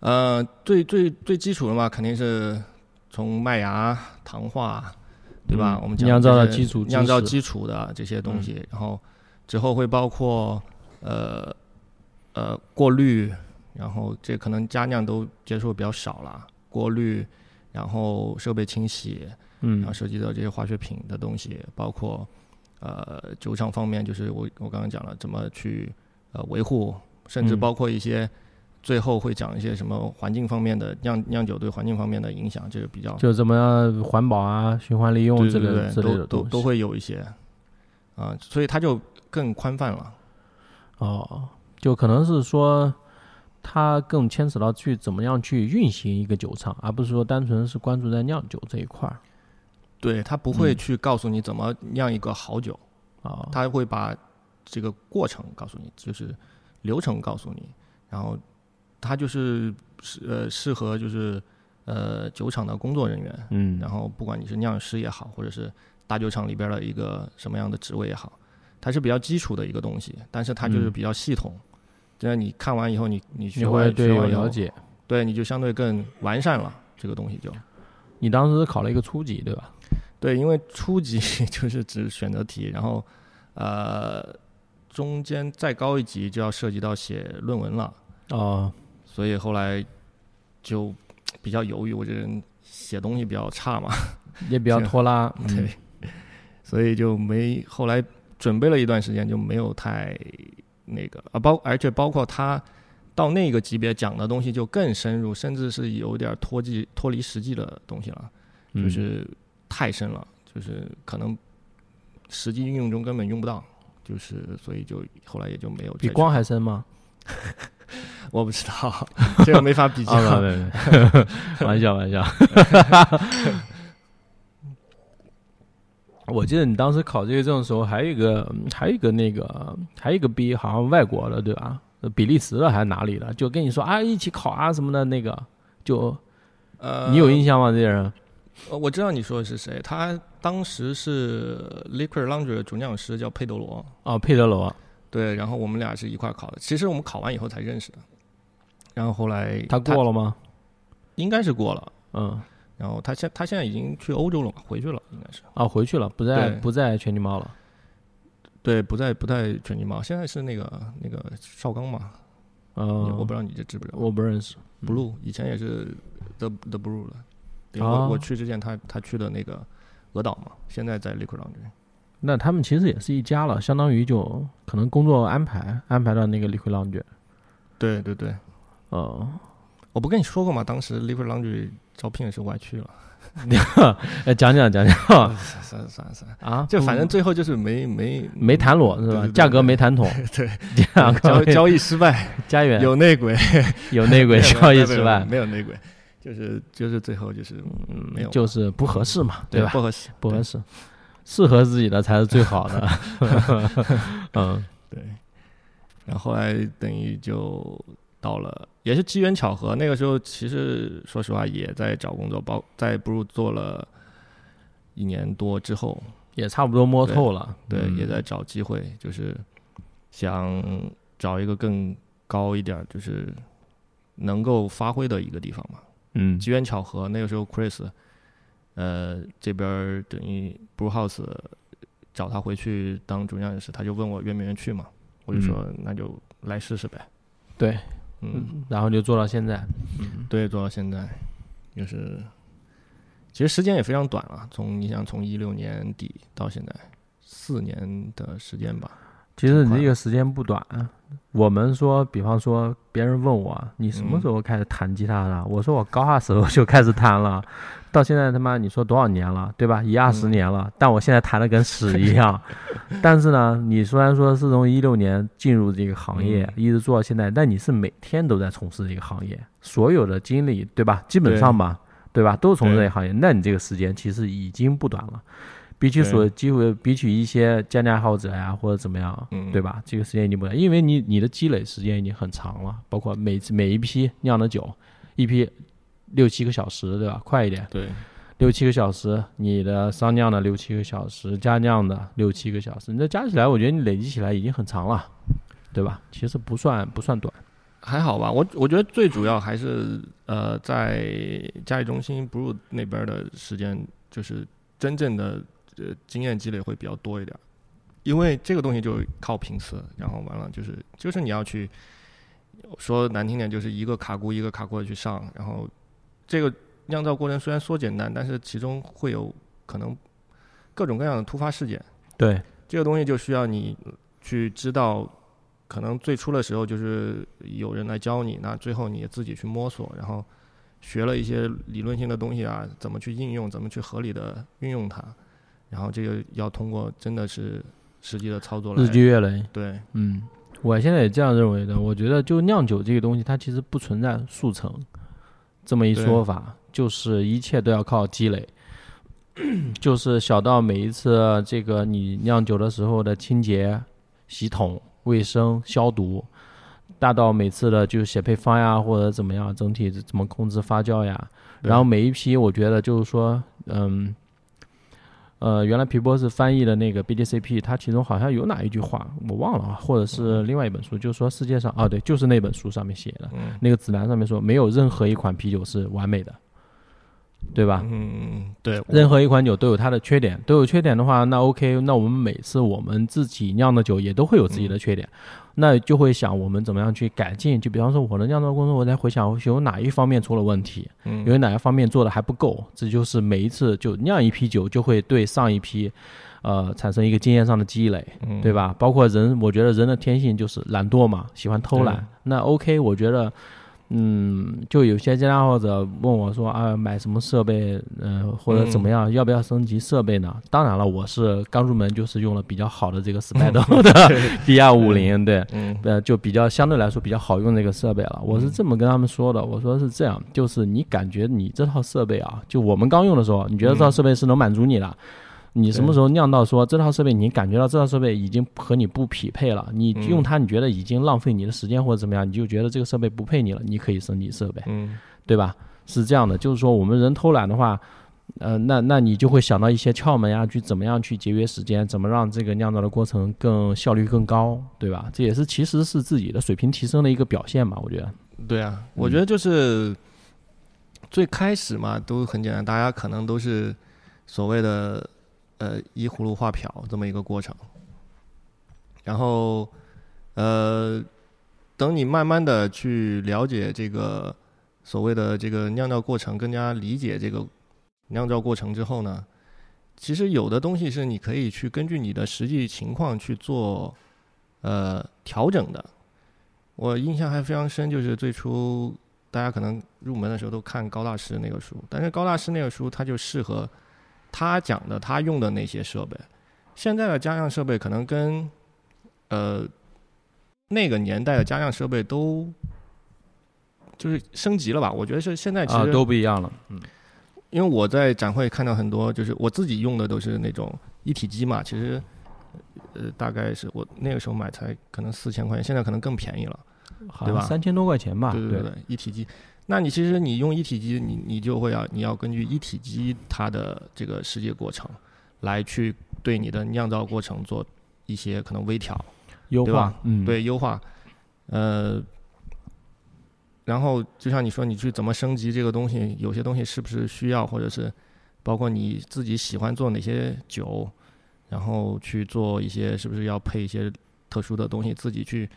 呃，最最最基础的嘛，肯定是从麦芽、糖化，对吧？嗯我们讲酿造的基础酿造基础的这些东西，然后之后会包括呃呃过滤，然后这可能加酿都接触比较少了，过滤，然后设备清洗，嗯然嗯后涉及到这些化学品的东西，包括呃酒厂方面，就是我我刚刚讲了怎么去呃维护，甚至嗯包括一些最后会讲一些什么环境方面的酿酿酒对环境方面的影响，这个比较就怎么样环保啊、循环利用对之类对对都都都会有一些啊，所以它就更宽泛了。哦，就可能是说。它更牵扯到去怎么样去运行一个酒厂，而不是说单纯是关注在酿酒这一块儿对，他不会嗯去告诉你怎么酿一个好酒，啊。他会把这个过程告诉你，就是流程告诉你，然后他就是适呃适合就是呃酒厂的工作人员，嗯，然后不管你是酿师也好，或者是大酒厂里边的一个什么样的职位也好，它是比较基础的一个东西，但是它就是嗯比较系统。这样你看完以后，你你你学完会对有学完了，解。对你就相对更完善了这个东西就。你当时考了一个初级，对吧？对，因为初级 就是只选择题，然后呃中间再高一级就要涉及到写论文了，哦，所以后来就比较犹豫。我这人写东西比较差嘛，也比较拖拉。嗯对，所以就没后来准备了一段时间就没有太那个啊，包而且包括他到那个级别讲的东西就更深入，甚至是有点脱际脱离实际的东西了。嗯就是太深了，就是可能实际应用中根本用不到，就是所以就后来也就没有比光还深吗？我不知道，这个没法比较。啊，没没没，玩笑玩笑。我记得你当时考这个证的时候，还有一个，还有一个那个，还有一个逼，好像外国的，对吧？比利时的还是哪里的？就跟你说啊，一起考啊什么的，那个，就呃，你有印象吗？这些人？呃我知道你说的是谁，他当时是 Liquor Laundry 的主讲师叫佩德罗，哦，佩德罗，对，然后我们俩是一块考的，其实我们考完以后才认识的，然后后来他过了吗？应该是过了，嗯，然后他现他现在已经去欧洲了嘛，回去了应该是，啊，回去了，不在不在全金猫了。对，不在不在全金猫，现在是那个那个邵刚嘛，嗯，我不知道你这知不知道。我不认识。Blue 以前也是 The The Blue 的，因为哦我我去之前他他去的那个俄岛嘛，现在在 Liquid Laundry。那他们其实也是一家了，相当于就可能工作安排安排到那个 Liquid Lounge。对对对，哦，我不跟你说过吗？当时 Liquid Laundry 招聘的时候我还去了。哎，讲讲讲讲。算了算了算了，啊，就反正最后就是没没没谈拢是吧？对对对价格没谈妥，对交交易失败，家园。有内鬼，有内鬼交易失败，没有内鬼，就是就是最后就是嗯没有。就是不合适嘛，对吧？不合适不合适，适合自己的才是最好的。嗯。对，然后后来等于就到了，也是机缘巧合。那个时候其实说实话也在找工作，包在 Blue 做了一年多之后，也差不多摸透了，对，嗯也在找机会，就是想找一个更高一点儿，就是能够发挥的一个地方嘛。嗯机缘巧合，那个时候 Chris，呃，这边儿等于 Brew House 找他回去当主酿师，他就问我愿不愿意去嘛，我就说那就来试试呗。对，嗯，嗯，然后就做到现在，对，做到现在，就是其实时间也非常短了，从你想从一六年底到现在四年的时间吧。其实你这个时间不短。我们说，比方说，别人问我你什么时候开始弹吉他的？我说我高二时候就开始弹了，到现在他妈你说多少年了，对吧？一二十嗯年了，但我现在弹的跟屎一样。但是呢，你虽然说是从一六年进入这个行业，嗯一直做到现在，但你是每天都在从事这个行业，所有的经历，对吧？基本上吧，对吧？都从事这个行业，那你这个时间其实已经不短了。比起所机会，比起一些家家爱好者呀，或者怎么样，嗯对吧？这个时间已经不短，因为你你的积累时间已经很长了，包括每每一批酿的酒，一批六七个小时，对吧？快一点，对，六七个小时，你的商酿的六七个小时，加酿的六七个小时，你这加起来，我觉得你累积起来已经很长了，对吧？其实不算不算短，还好吧。我我觉得最主要还是呃，在嘉义中心 Brew 那边的时间，就是真正的呃经验积累会比较多一点，因为这个东西就靠频次，然后完了就是就是你要去说难听点，就是一个卡箍一个卡箍的去上，然后这个酿造过程虽然说简单，但是其中会有可能各种各样的突发事件。对，这个东西就需要你去知道，可能最初的时候就是有人来教你，那最后你自己去摸索，然后学了一些理论性的东西啊，怎么去应用，怎么去合理的运用它，然后这个要通过真的是实际的操作来日积月累。对，嗯，我现在也这样认为的。我觉得就酿酒这个东西，它其实不存在速成这么一说法，就是一切都要靠积累。就是小到每一次这个你酿酒的时候的清洁、洗桶、卫生、消毒，大到每次的就写配方呀，或者怎么样，整体怎么控制发酵呀。然后每一批，我觉得就是说，嗯，呃，原来皮波是翻译的那个 BDCP，它其中好像有哪一句话我忘了啊，或者是另外一本书，就是说世界上啊，对，就是那本书上面写的，嗯。那个指南上面说，没有任何一款啤酒是完美的，对吧？嗯，对，任何一款酒都有它的缺点，都有缺点的话，那 OK，那我们每次我们自己酿的酒也都会有自己的缺点，那就会想我们怎么样去改进。就比方说我的酿造过程中，我在回想有哪一方面出了问题，嗯有哪一方面做的还不够，这就是每一次就酿一批酒，就会对上一批，呃，产生一个经验上的积累，嗯对吧？包括人，我觉得人的天性就是懒惰嘛，喜欢偷对懒。那 OK，我觉得，嗯，就有些经销或者问我说啊，买什么设备，呃，或者怎么样，要不要升级设备呢？当然了，我是刚入门，就是用了比较好的这个 Spider 的 B 二五零，对，嗯呃，就比较相对来说比较好用这个设备了。我是这么跟他们说的，我说是这样，就是你感觉你这套设备啊，就我们刚用的时候，你觉得这套设备是能满足你的。你什么时候酿到说这套设备，你感觉到这套设备已经和你不匹配了，你嗯用它你觉得已经浪费你的时间或者怎么样，你就觉得这个设备不配你了，你可以升级设备，嗯对吧？是这样的，就是说我们人偷懒的话，呃，那那你就会想到一些窍门呀，去怎么样去节约时间，怎么让这个酿造的过程更效率更高，对吧？这也是其实是自己的水平提升的一个表现嘛，我觉得。对啊，我觉得就是最开始嘛，都很简单，大家可能都是所谓的呃依葫芦画瓢这么一个过程，然后呃，等你慢慢的去了解这个所谓的这个酿造过程，更加理解这个酿造过程之后呢，其实有的东西是你可以去根据你的实际情况去做呃调整的。我印象还非常深，就是最初大家可能入门的时候都看高大师那个书，但是高大师那个书它就适合他讲的他用的那些设备。现在的家酿设备可能跟呃那个年代的家酿设备都就是升级了吧？我觉得是现在其啊，实都不一样了。嗯，因为我在展会看到很多，就是我自己用的都是那种一体机嘛，其实呃大概是我那个时候买才可能四千块钱，现在可能更便宜了。好对吧三千多块钱吧。对对对，一体机。那你其实你用一体机，你你就会要你要根据一体机它的这个世界过程，来去对你的酿造过程做一些可能微调，优化对吧，嗯，，对优化，呃，然后就像你说，你去怎么升级这个东西，有些东西是不是需要，或者是包括你自己喜欢做哪些酒，然后去做一些是不是要配一些特殊的东西，自己去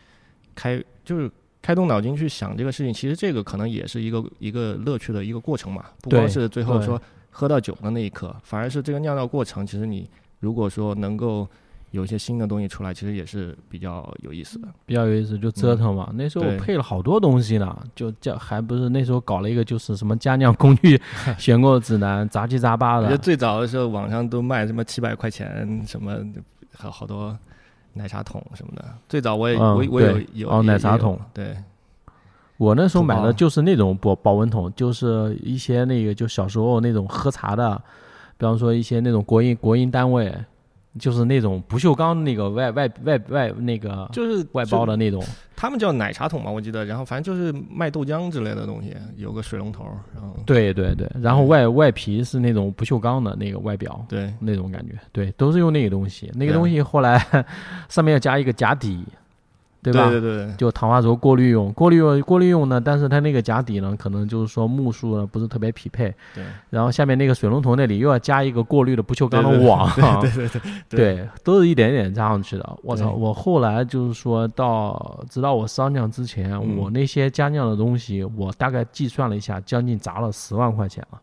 开就是开动脑筋去想这个事情。其实这个可能也是一个一个乐趣的一个过程嘛，不光是最后说喝到酒的那一刻，反而是这个酿造过程，其实你如果说能够有一些新的东西出来，其实也是比较有意思的。比较有意思，就折腾嘛。那时候我配了好多东西呢，就叫还不是那时候搞了一个就是什么家酿工具 选购指南，杂七杂八的。最早的时候，网上都卖什么七百块钱，什么好好多奶茶桶什么的。最早我也、嗯我我有对有哦奶茶桶。对，我那时候买的就是那种保保温桶，就是一些那个就小时候那种喝茶的，比方说一些那种国营国营单位，就是那种不锈钢那个外外外外那个就是外包的，那种。他们叫奶茶桶嘛，我记得。然后反正就是卖豆浆之类的东西，有个水龙头，然后对对对，然后外外皮是那种不锈钢的那个外表，对那种感觉，对，都是用那个东西。那个东西后来 上面要加一个假底，对吧？对对对就糖化轴过滤用，过滤用过滤用呢，但是它那个假底呢，可能就是说目数呢不是特别匹配，对然后下面那个水龙头那里又要加一个过滤的不锈钢的对对网，对对 对对，都是一点点加上去的。我操！对我后来就是说到，直到我上酿之前，嗯我那些加酿的东西，我大概计算了一下，将近砸了十万块钱了。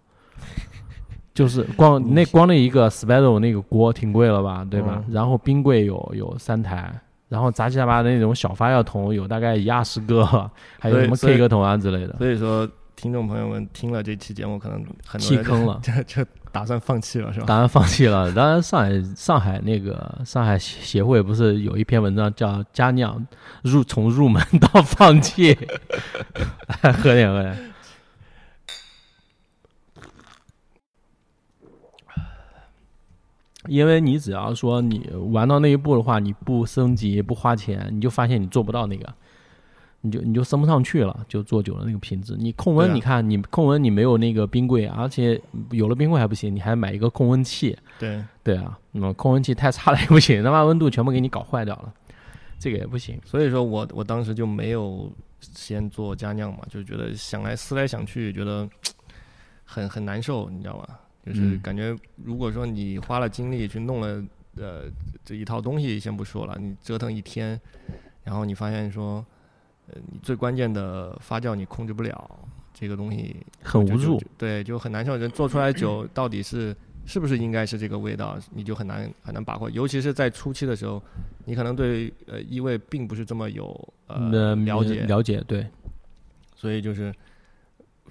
就是光嗯那光那一个 Spiral 那个锅挺贵了吧，对吧？嗯然后冰柜有有三台，然后杂七杂八的那种小发酵桶有大概一二十个，还有什么 K 歌桶啊之类的，所以说，听众朋友们听了这期节目，可能很弃坑了。就就打算放弃了，是吧？打算放弃了。当然，上海上海那个上海协会不是有一篇文章叫“佳酿入从入门到放弃”，喝 点喝点。因为你只要说你玩到那一步的话，你不升级不花钱，你就发现你做不到那个，你就你就升不上去了，就做久了那个品质。你控温，你看你控温你没有那个冰柜，而且有了冰柜还不行，你还买一个控温器。对，对啊，那么控温器太差了也不行，他把温度全部给你搞坏掉了，这个也不行。所以说我我当时就没有先做佳酿嘛，就觉得想来思来想去，觉得 很很难受，你知道吧？就是嗯感觉如果说你花了精力去弄了呃这一套东西，先不说了，你折腾一天，然后你发现说，呃，你最关键的发酵你控制不了，这个东西很无助对，就很难受。人做出来的酒 到底是是不是应该是这个味道，你就很难很难把握。尤其是在初期的时候，你可能对呃异味并不是这么有呃呃了解，了解，对，所以就是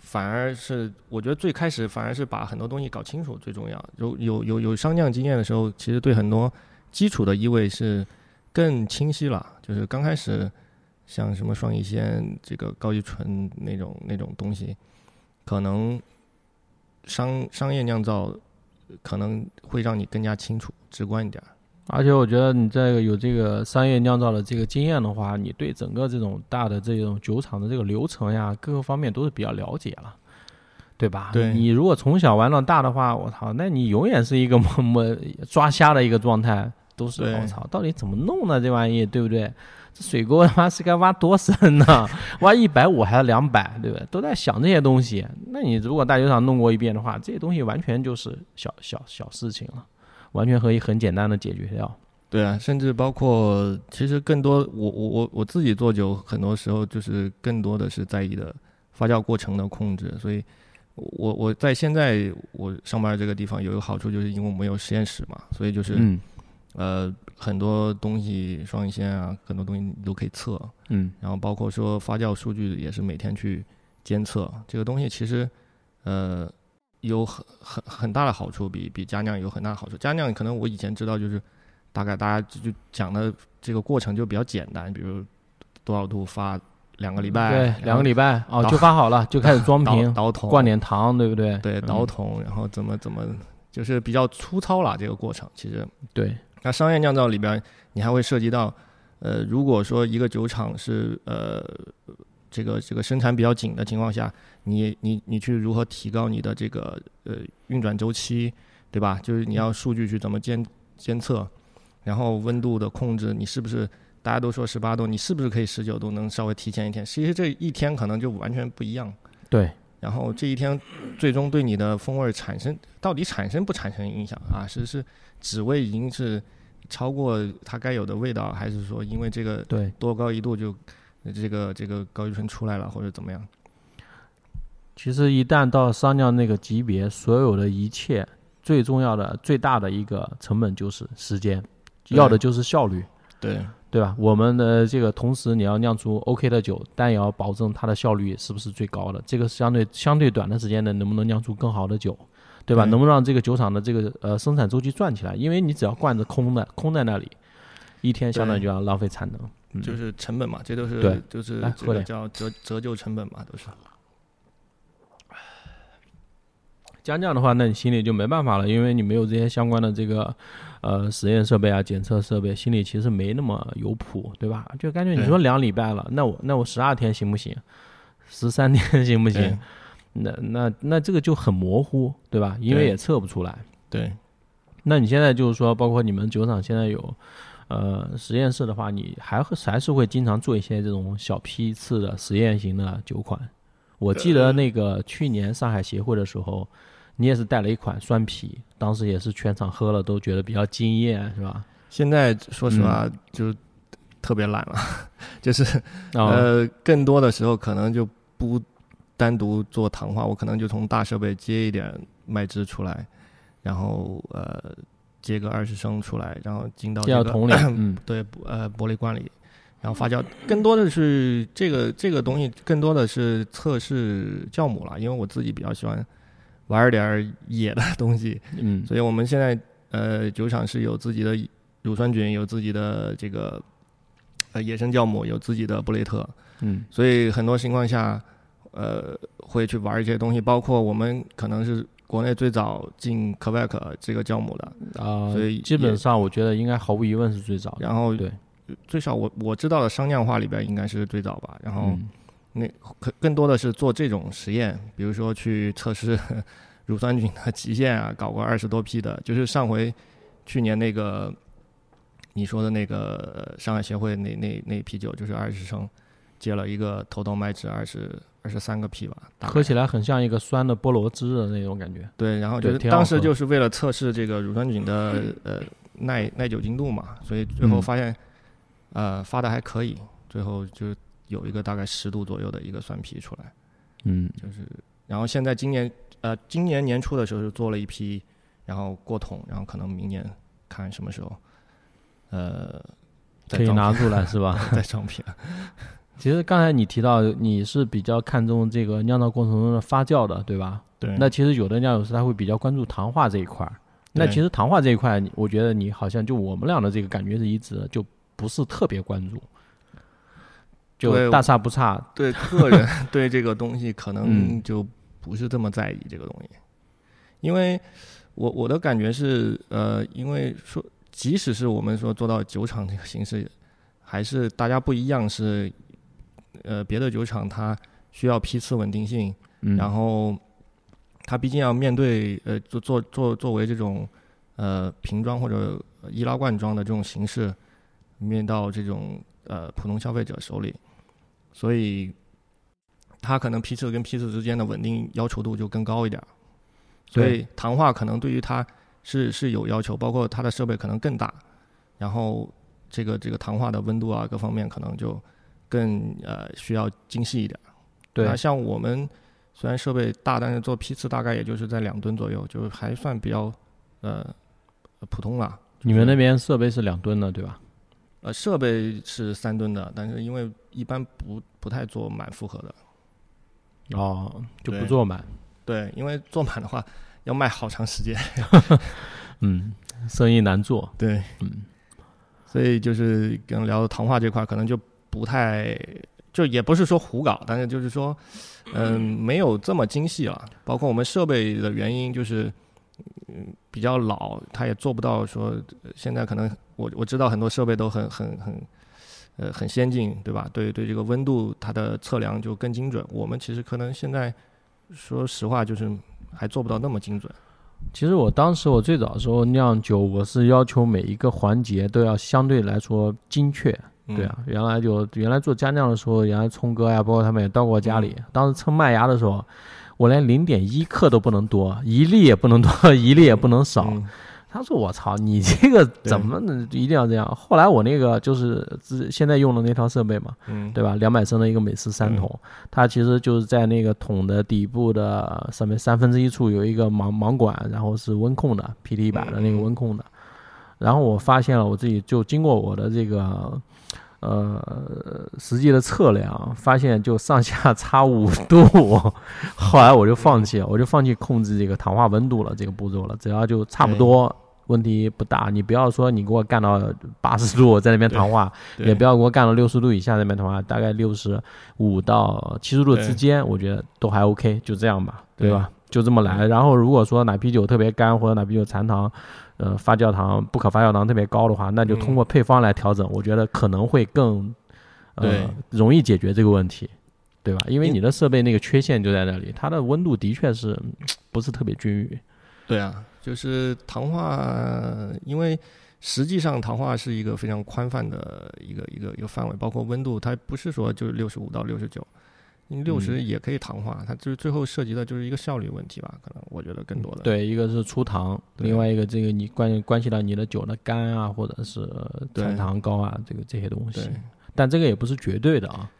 反而是我觉得最开始反而是把很多东西搞清楚最重要。有有有有商酿经验的时候，其实对很多基础的意味是更清晰了。就是刚开始像什么双乙酰、这个高乙醇那种那种东西，可能商商业酿造可能会让你更加清楚、直观一点儿。而且我觉得你这个有这个商业酿造的这个经验的话，你对整个这种大的这种酒厂的这个流程呀，各个方面都是比较了解了，对吧？对你如果从小玩到大的话，我操，那你永远是一个 摸摸抓瞎的一个状态，都是我操，到底怎么弄呢？这玩意对不对？这水沟他妈是该挖多深呢？挖一百五还是两百，对不对？都在想这些东西。那你如果大酒厂弄过一遍的话，这些东西完全就是小小小事情了。完全可以很简单的解决掉。对啊，甚至包括其实更多，我我我我自己做酒，很多时候就是更多的是在意的发酵过程的控制。所以我我在现在我上班这个地方有一个好处，就是因为我们有实验室嘛，所以就是、嗯呃很多东西双乙酰啊，很多东西你都可以测，嗯然后包括说发酵数据也是每天去监测。这个东西其实呃有很很很大的好处，比比佳酿有很大的好处。佳酿可能我以前知道就是大概大家就就讲的这个过程就比较简单，比如多少度发两个礼拜，对，两个礼拜哦就发好了，就开始装瓶，倒桶灌点糖，对不对？对嗯倒桶，然后怎么怎么就是比较粗糙了这个过程。其实对，那商业酿造里边，你还会涉及到，呃，如果说一个酒厂是呃这个这个生产比较紧的情况下，你你你去如何提高你的这个呃运转周期，对吧？就是你要数据去怎么监监测，然后温度的控制，你是不是大家都说十八度，你是不是可以十九度能稍微提前一天？其实这一天可能就完全不一样。对，然后这一天最终对你的风味儿产生到底产生不产生影响啊？是是脂味已经是超过它该有的味道，还是说因为这个对，多高一度就呃这个这个高玉春出来了，或者怎么样？其实一旦到商酿那个级别，所有的一切最重要的、最大的一个成本就是时间，要的就是效率，对对吧？我们的这个同时你要酿出 OK 的酒，但也要保证它的效率是不是最高的。这个相对相对短的时间内能不能酿出更好的酒，对吧？对能不能让这个酒厂的这个呃生产周期转起来？因为你只要罐子空的空在那里，一天相当于就要浪费产能。嗯就是成本嘛，这都是对就是这个叫折折旧成本嘛，都是。加酿的话，那你心里就没办法了，因为你没有这些相关的这个呃实验设备啊、检测设备，心里其实没那么有谱，对吧？就感觉你说两礼拜了，那我那我十二天行不行？十三天行不行？那那那这个就很模糊，对吧？因为也测不出来。对那你现在就是说，包括你们酒厂现在有呃实验室的话，你还会还是会经常做一些这种小批次的实验型的酒款。我记得那个去年上海协会的时候，你也是带了一款酸啤，当时也是全场喝了都觉得比较惊艳，是吧？现在说实话嗯就特别懒了，就是啊、呃，更多的时候可能就不单独做糖化，我可能就从大设备接一点麦汁出来，然后呃接个二十升出来，然后进到这个要桶里，嗯。对呃玻璃罐里，然后发酵。更多的是这个这个东西，更多的是测试酵母了，因为我自己比较喜欢玩点儿野的东西，嗯。所以我们现在呃酒厂是有自己的乳酸菌，有自己的这个呃野生酵母，有自己的布雷特，嗯。所以很多情况下呃会去玩一些东西，包括我们可能是国内最早进 Quebec 这个酵母的，啊、所以基本上我觉得应该毫无疑问是最早。然后对最少我我知道的商酿化里边应该是最早吧，然后嗯那可更多的是做这种实验，比如说去测试 乳酸菌的极限啊，搞过二十多批的，就是上回去年那个你说的那个呃上海协会那那那批酒，就是二十升，接了一个头头麦汁二十二十三个 P 吧，喝起来很像一个酸的菠萝汁的那种感觉。对，然后对就是当时就是为了测试这个乳酸菌的呃耐耐酒精度嘛，所以最后嗯发现、呃发的还可以，最后就有一个大概十度左右的一个酸啤出来。嗯就是，然后现在今年呃，今年年初的时候就做了一批，然后过桶，然后可能明年看什么时候，呃，再可以拿出来是吧？再上品。其实刚才你提到你是比较看重这个酿造过程中的发酵的，对吧？对，那其实有的酿酒师他会比较关注糖化这一块儿。那其实糖化这一块，我觉得你好像就我们俩的这个感觉是一致的，就不是特别关注，就大差不差。对个人 对这个东西可能嗯就不是这么在意这个东西，因为我我的感觉是，呃，因为说即使是我们说做到酒厂这个形式，还是大家不一样，是呃别的酒厂它需要批次稳定性，嗯，然后它毕竟要面对呃做做做作为这种呃瓶装或者易拉罐装的这种形式，面到这种呃普通消费者手里，所以它可能批次跟批次之间的稳定要求度就更高一点儿，所以糖化可能对于它是是有要求，包括它的设备可能更大，然后这个这个糖化的温度啊各方面可能就更呃需要精细一点。对那像我们虽然设备大，但是做批次大概也就是在两吨左右，就还算比较呃普通了。你们那边设备是两吨的，对吧？呃，设备是三吨的，但是因为一般不不太做满负荷的，哦，就不做满。对，因为做满的话要卖好长时间，嗯，生意难做。对，嗯，所以就是跟聊糖化这块，可能就不太，就也不是说胡搞，但是就是说，嗯，没有这么精细了。包括我们设备的原因，就是嗯比较老，它也做不到说现在可能我我知道很多设备都很很很呃很先进，对吧？对对，这个温度它的测量就更精准。我们其实可能现在说实话就是还做不到那么精准。其实我当时我最早时候酿酒，我是要求每一个环节都要相对来说精确。嗯对啊，，原来就原来做家酿的时候，原来聪哥呀，包括他们也到过家里。当时称麦芽的时候，我连零点一克都不能多，一粒也不能多，一粒也不能少。嗯他说：“我操，你这个怎么能一定要这样？”后来我那个就是自现在用的那套设备嘛，嗯，对吧？两百升的一个美式三桶，它其实就是在那个桶的底部的上面三分之一处有一个盲盲管，然后是温控的 PT 一百的那个温控的。然后我发现了，我自己就经过我的这个呃实际的测量，发现就上下差五度，后来我就放弃了，我就放弃控制这个糖化温度了这个步骤了，只要就差不多。问题不大，你不要说你给我干到八十度，在那边糖化，也不要给我干到六十度以下那边的话，大概六十五到七十度之间，我觉得都还 OK，就这样吧，对对吧？就这么来。然后如果说奶啤酒特别干，或者奶啤酒残糖，呃，发酵糖不可发酵糖特别高的话，那就通过配方来调整，我觉得可能会更呃对容易解决这个问题，对吧？因为你的设备那个缺陷就在那里，它的温度的确是嗯不是特别均匀。对啊，就是糖化，因为实际上糖化是一个非常宽泛的一个一个一个范围，包括温度，它不是说就是六十五到六十九，你六十嗯也可以糖化，它就是最后涉及的就是一个效率问题吧，可能我觉得更多的。对，一个是出糖，另外一个这个你关关系到你的酒的干啊，或者是对产糖高啊，这个这些东西对。但这个也不是绝对的啊。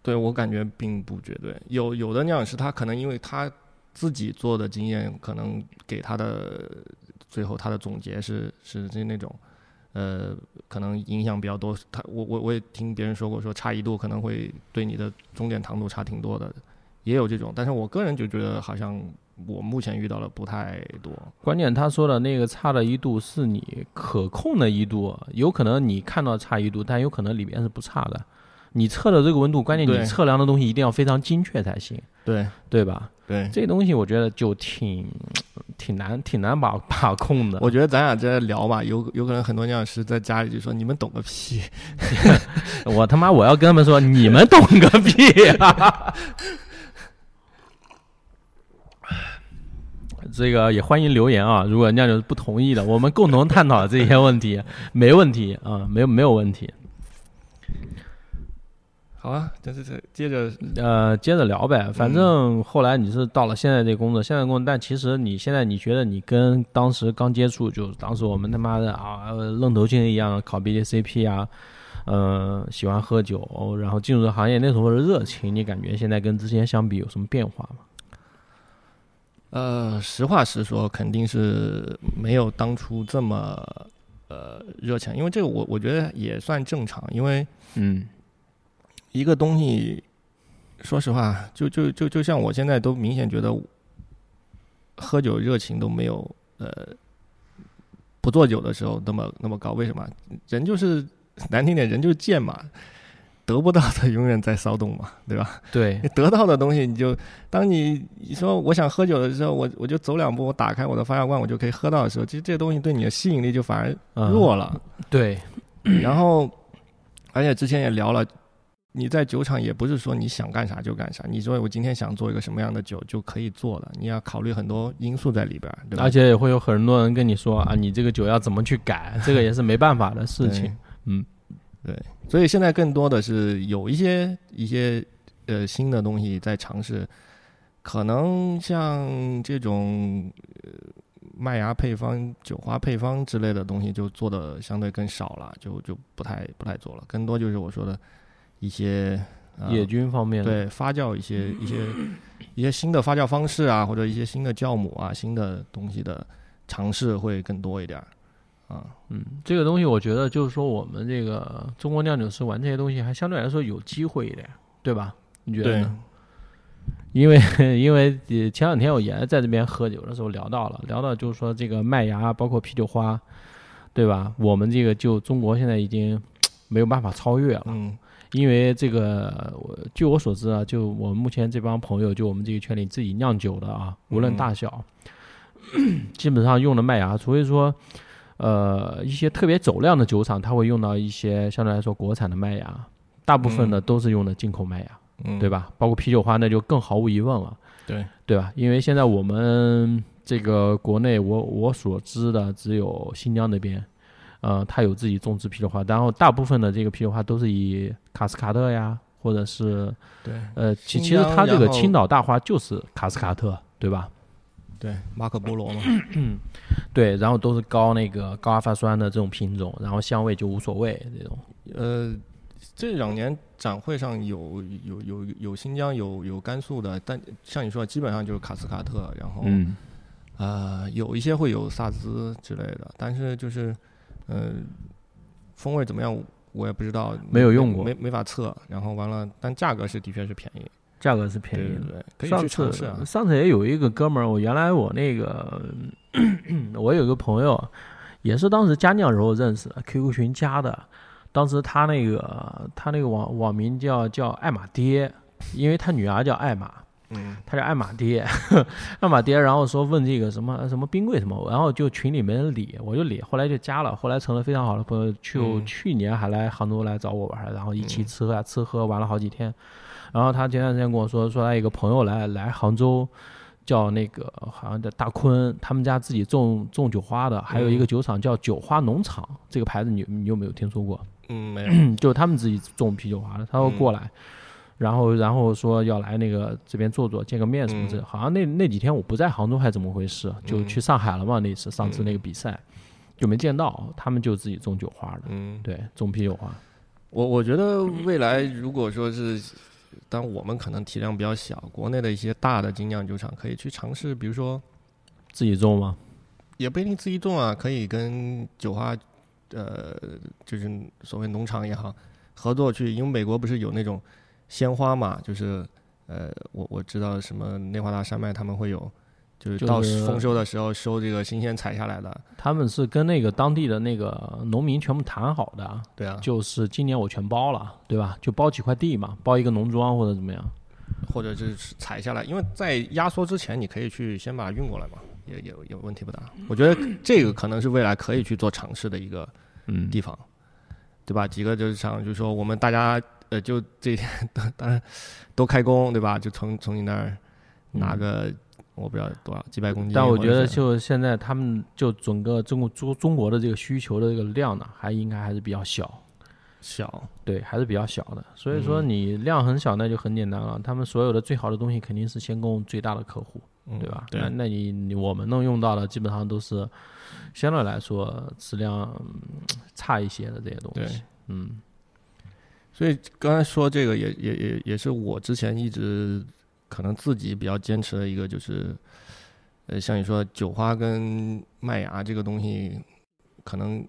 对我感觉并不绝对，有有的酿酒师他可能因为他自己做的经验，可能给他的最后他的总结是是是那种，呃，可能影响比较多。他我我我也听别人说过，说差一度可能会对你的终点糖度差挺多的，也有这种。但是我个人就觉得好像我目前遇到的不太多。关键他说的那个差的一度是你可控的一度，有可能你看到差一度，但有可能里面是不差的。你测的这个温度，关键你测量的东西一定要非常精确才行，对对吧？对，这东西我觉得就挺挺难挺难把 把控的。我觉得咱俩在聊吧，有有可能很多酿酒师在家里就说你们懂个屁。我他妈我要跟他们说，你们懂个屁啊！这个也欢迎留言啊，如果酿酒师不同意的，我们共同探讨这些问题，没问题啊，没有没有问题。好啊，这这这接着呃，接着聊呗，反正后来你是到了现在这工作，现在工作，但其实你现在你觉得你跟当时刚接触，就当时我们他妈的啊愣头青一样考 BJCP 啊，呃，喜欢喝酒，然后进入这行业那时候的热情，你感觉现在跟之前相比有什么变化吗？呃，实话实说，肯定是没有当初这么呃热情，因为这个我我觉得也算正常，因为嗯一个东西，说实话，就就就就像我现在都明显觉得喝酒热情都没有呃不做酒的时候那么那么高，为什么？人就是难听点，人就是贱嘛。得不到的永远在骚动嘛，对吧？对你得到的东西，你就当你你说我想喝酒的时候，我我就走两步，我打开我的发酵罐，我就可以喝到的时候，其实这东西对你的吸引力就反而嗯弱了。对，然后，而且之前也聊了，你在酒厂也不是说你想干啥就干啥，你说我今天想做一个什么样的酒就可以做了，你要考虑很多因素在里边儿，对吧？而且也会有很多人跟你说啊，你这个酒要怎么去改，这个也是没办法的事情。嗯，对，所以现在更多的是有一些一些呃新的东西在尝试，可能像这种呃麦芽配方、酒花配方之类的东西就做的相对更少了，就就不太不太做了，更多就是我说的一些、呃、野菌方面的对发酵一些一些一些新的发酵方式啊，或者一些新的酵母啊、新的东西的尝试会更多一点儿啊。嗯，这个东西我觉得就是说，我们这个中国酿酒师玩这些东西还相对来说有机会一点，对吧？你觉得呢？因为 因为呃前两天我爷在这边喝酒的时候聊到了，聊到就是说这个麦芽包括啤酒花，对吧？我们这个就中国现在已经没有办法超越了，嗯因为这个我据我所知啊，就我们目前这帮朋友，就我们这个圈里自己酿酒的啊，无论嗯大小，基本上用的麦芽，除非说。呃，一些特别走量的酒厂，它会用到一些相对来说国产的麦芽，大部分的嗯都是用的进口麦芽，嗯，对？吧？包括啤酒花，那就更毫无疑问了，对，对吧？因为现在我们这个国内，我我所知的只有新疆那边，呃，它有自己种植啤酒花，然后大部分的这个啤酒花都是以卡斯卡特呀，或者是对呃，其其实它这个青岛大花就是卡斯卡特，对吧？对，马可波罗嘛，对，然后都是高那个高阿法酸的这种品种，然后香味就无所谓这种。呃，这两年展会上有有有有新疆有有甘肃的，但像你说的，基本上就是卡斯卡特，然后、嗯，呃有一些会有萨兹之类的，但是就是呃风味怎么样我也不知道，没有用过没没法测。然后完了，但价格是的确是便宜，价格是便宜的。对对对，可以上去尝次试啊。上次也有一个哥们儿，我原来我那个我有一个朋友，也是当时加酿时候认识的，QQ 群加的。当时他那个他那个网网名叫叫艾玛爹，因为他女儿叫艾玛，嗯。他叫艾玛爹，艾玛爹，然后说问这个什么什么冰柜什么，然后就群里没人理，我就理，后来就加了，后来成了非常好的朋友，就嗯。去年还来杭州来找我玩，然后一起嗯吃喝吃喝玩了好几天，然后他前段时间跟我说，说他一个朋友来来杭州。叫那个好像叫大坤，他们家自己种种酒花的，还有一个酒厂叫酒花农场，这个牌子你你有没有听说过？嗯，没有，就他们自己种啤酒花的，他说过来，然后然后说要来那个这边坐坐见个面什么的。好像那那几天我不在杭州还怎么回事，就去上海了嘛。那次上次那个比赛就没见到，他们就自己种酒花的，嗯，对，种啤酒花。我我觉得未来如果说是，当我们可能体量比较小，国内的一些大的精酿酒厂可以去尝试，比如说自己种吗？也不一定自己种啊，可以跟酒花，呃，就是所谓农场也好，合作去，因为美国不是有那种鲜花嘛，就是呃，我我知道什么内华达山脉他们会有，就是到丰收的时候收这个新鲜采下来的，他们是跟那个当地的那个农民全部谈好的，对啊，就是今年我全包了，对吧？就包几块地嘛，包一个农庄或者怎么样。或者是采下来，因为在压缩之前，你可以去先把它运过来嘛，也也也问题不大。我觉得这个可能是未来可以去做尝试的一个嗯，地方，对吧？几个就是想，就是说我们大家呃，就这一天当然都开工，对吧？就从从你那儿拿个、我不知道多少几百公斤，嗯但我觉得就现在他们就整个中国中中国的这个需求的这个量呢，还应该还是比较小。小，对，还是比较小的，所以说嗯你量很小，那就很简单了。他们所有的最好的东西肯定是先供最大的客户，嗯对吧？对那那你你我们能用到的基本上都是相对来说质量嗯差一些的这些东西。嗯所以刚才说这个也也也也是我之前一直可能自己比较坚持的一个，就是呃，像你说酒花跟麦芽这个东西，可能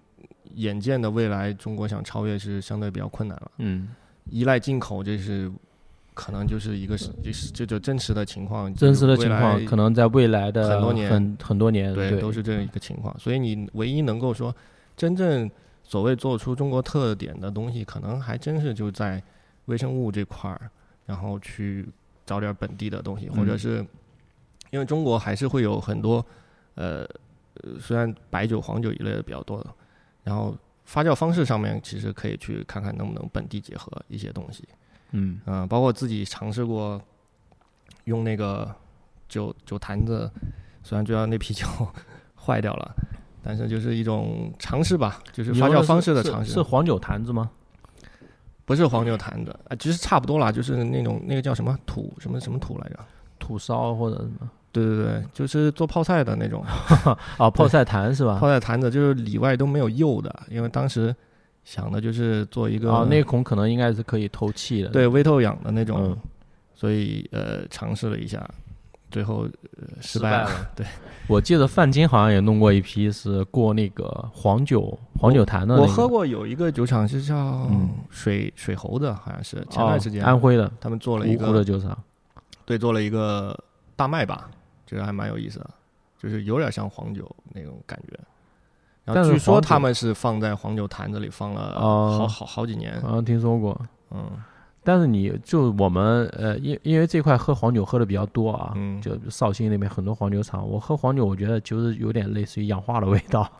眼见的未来中国想超越是相对比较困难了，嗯，依赖进口这是可能就是一个是就是这就真实的情况，真实的情况可能在未来的很多年很很多年，对对，都是这样一个情况，所以你唯一能够说真正所谓做出中国特点的东西，可能还真是就在微生物这块儿，然后去找点本地的东西，或者嗯。是因为中国还是会有很多呃，呃虽然白酒、黄酒一类的比较多的，然后发酵方式上面其实可以去看看能不能本地结合一些东西，嗯。嗯、包括自己尝试过用那个酒酒坛子，虽然最后那啤酒 坏掉了，但是就是一种尝试吧，就是发酵方式的尝试。是黄酒坛子吗？不是黄酒坛子啊，其实差不多啦，就是那种那个叫什么土什么什么土来着？土烧或者什么？对对对，就是做泡菜的那种啊，泡菜坛是吧泡？菜坛子，就是里外都没有釉的，因为当时想的就是做一个哦，那孔可能应该是可以透气的。对微透氧的那种，嗯所以呃尝试了一下，最后、呃、失败了。败了。对，我记得范金好像也弄过一批是过那个黄酒黄酒坛的、那个。我喝过有一个酒厂是叫嗯水、水猴子，好像是前段时间、哦、安徽的他们做了一芜湖的酒厂。对做了一个大麦吧，这个还蛮有意思的，就是有点像黄酒那种感觉。然但据说他们是放在黄酒坛子里放了哦好好好几年，好像听说过。嗯但是你就我们呃，因因为这块喝黄酒喝的比较多啊，嗯，就绍兴那边很多黄酒厂，我喝黄酒，我觉得就是有点类似于氧化的味道，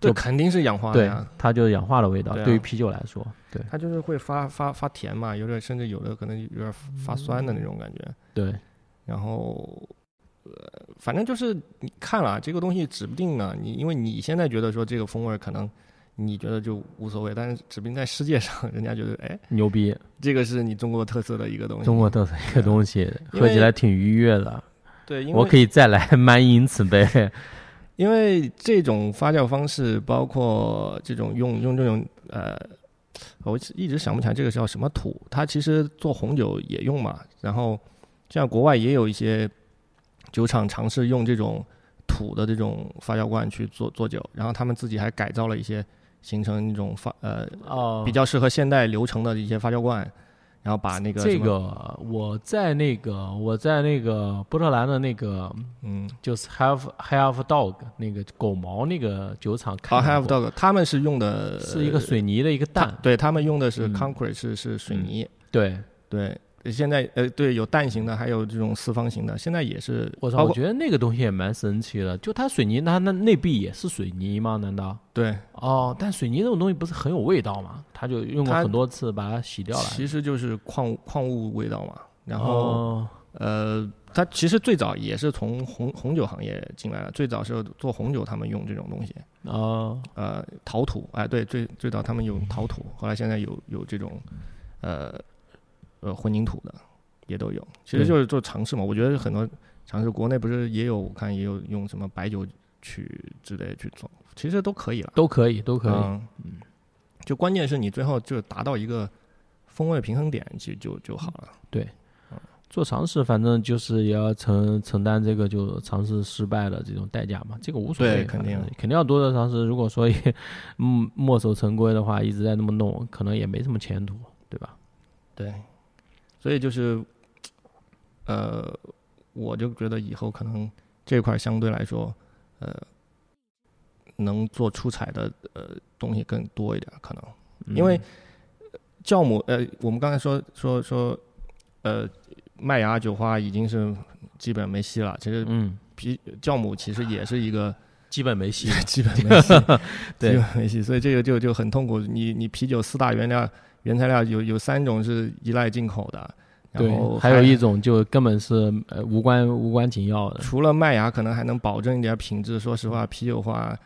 就肯定是氧化的对呀，，它就是氧化的味道。对于啤酒来说，对它就是会发发发甜嘛，有点甚至有的可能有点发酸的那种感觉。对，然后，呃，反正就是你看了这个东西，指不定呢。你因为你现在觉得说这个风味可能你觉得就无所谓，但是指不定在世界上，人家觉得哎，牛逼，这个是你中国特色的一个东西。中国特色一个东西，因喝起来挺愉悦的。对，因为我可以再来 满饮此杯。因为这种发酵方式，包括这种用用这种呃，我一直想不起来这个叫什么土，它其实做红酒也用嘛。然后像国外也有一些酒厂尝试用这种土的这种发酵罐去做做酒，然后他们自己还改造了一些，形成一种发呃哦比较适合现代流程的一些发酵罐，然后把那个这个我在那个我在那个波特兰的那个嗯就是 Have Have Dog 那个狗毛那个酒厂啊看 have dog，他们是用的是一个水泥的一个它蛋，对他们用的是嗯 concrete 是是水嗯泥。对，对，现在呃，对，有蛋形的，还有这种四方形的，现在也是，我操，我觉得那个东西也蛮神奇的。就它水泥，它那内壁也是水泥吗？难道？对，哦，但水泥这种东西不是很有味道吗？它就用过很多次把它洗掉了。其实就是矿矿物味道嘛。然后、哦，呃，它其实最早也是从红红酒行业进来的，最早是做红酒，他们用这种东西，哦，呃，陶土，哎，对，最最早他们有陶土，后来现在有有这种，呃，呃混凝土的也都有，其实就是做尝试嘛。我觉得很多尝试，国内不是也有，我看也有用什么白酒曲之类去做，其实都可以了，都可以，都可以。嗯，就关键是你最后就达到一个风味平衡点，其实就就好了。对做尝试，反正就是也要承承担这个就尝试失败的这种代价嘛，这个无所谓，肯定肯定要多多尝试。如果说也嗯墨守成规的话，一直在那么弄，可能也没什么前途，对吧？对，所以就是，呃，我就觉得以后可能这块儿相对来说，呃，能做出彩的呃东西更多一点，可能因为嗯酵母呃，我们刚才说说说，呃，麦芽酒花已经是基本没戏了，其实嗯，啤酵母其实也是一个基本没戏。基本没戏，对基本没戏，所以这个就就很痛苦。你你啤酒四大原料原材料有有三种是依赖进口的，然后，还有一种就根本是呃无关无关紧要的。除了麦芽可能还能保证一点品质，说实话，啤酒花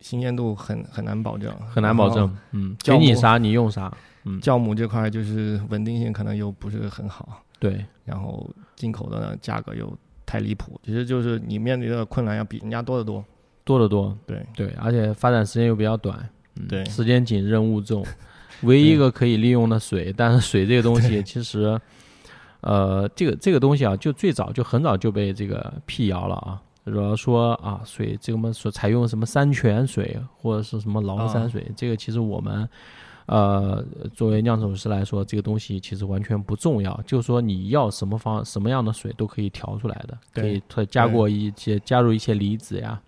新鲜度很很难保证，很难保证，嗯，给你啥你用啥，嗯，酵母这块就是稳定性可能又不是很好，对，然后进口的价格又太离谱，其实就是你面临的困难要比人家多得多。多得多，对。对，而且发展时间又比较短，嗯，对。时间紧，任务重，唯一一个可以利用的水，但是水这个东西 其实，呃，这个这个东西啊，就最早就很早就被这个辟谣了啊，主要说啊，水这个么所采用什么山泉水或者是什么崂山水，这个其实我们。呃，作为酿酒师来说，这个东西其实完全不重要。就是说，你要什么方什么样的水都可以调出来的，可以它加过一些加入一些离子呀，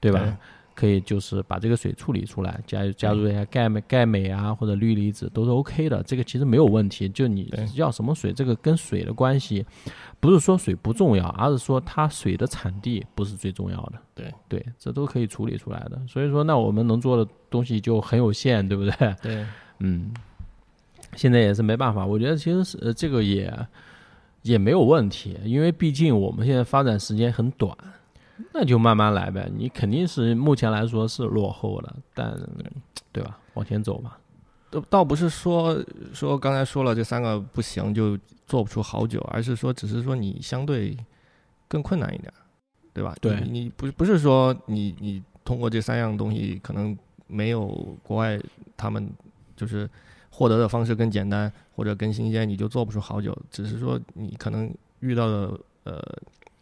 对吧？对可以就是把这个水处理出来，加加入一下钙镁钙镁啊或者氯离子都是 OK 的，这个其实没有问题。就你要什么水，这个跟水的关系，不是说水不重要，而是说它水的产地不是最重要的。对对，这都可以处理出来的。所以说，那我们能做的东西就很有限，对不对？对 嗯，现在也是没办法。我觉得其实是、呃、这个也也没有问题，因为毕竟我们现在发展时间很短，那就慢慢来呗。你肯定是目前来说是落后了，但对吧？往前走吧。倒倒不是说说刚才说了这三个不行就做不出好酒，而是说只是说你相对更困难一点，对吧？对你你不不是说你你通过这三样东西可能没有国外他们就是获得的方式更简单或者更新鲜，你就做不出好酒，只是说你可能遇到的呃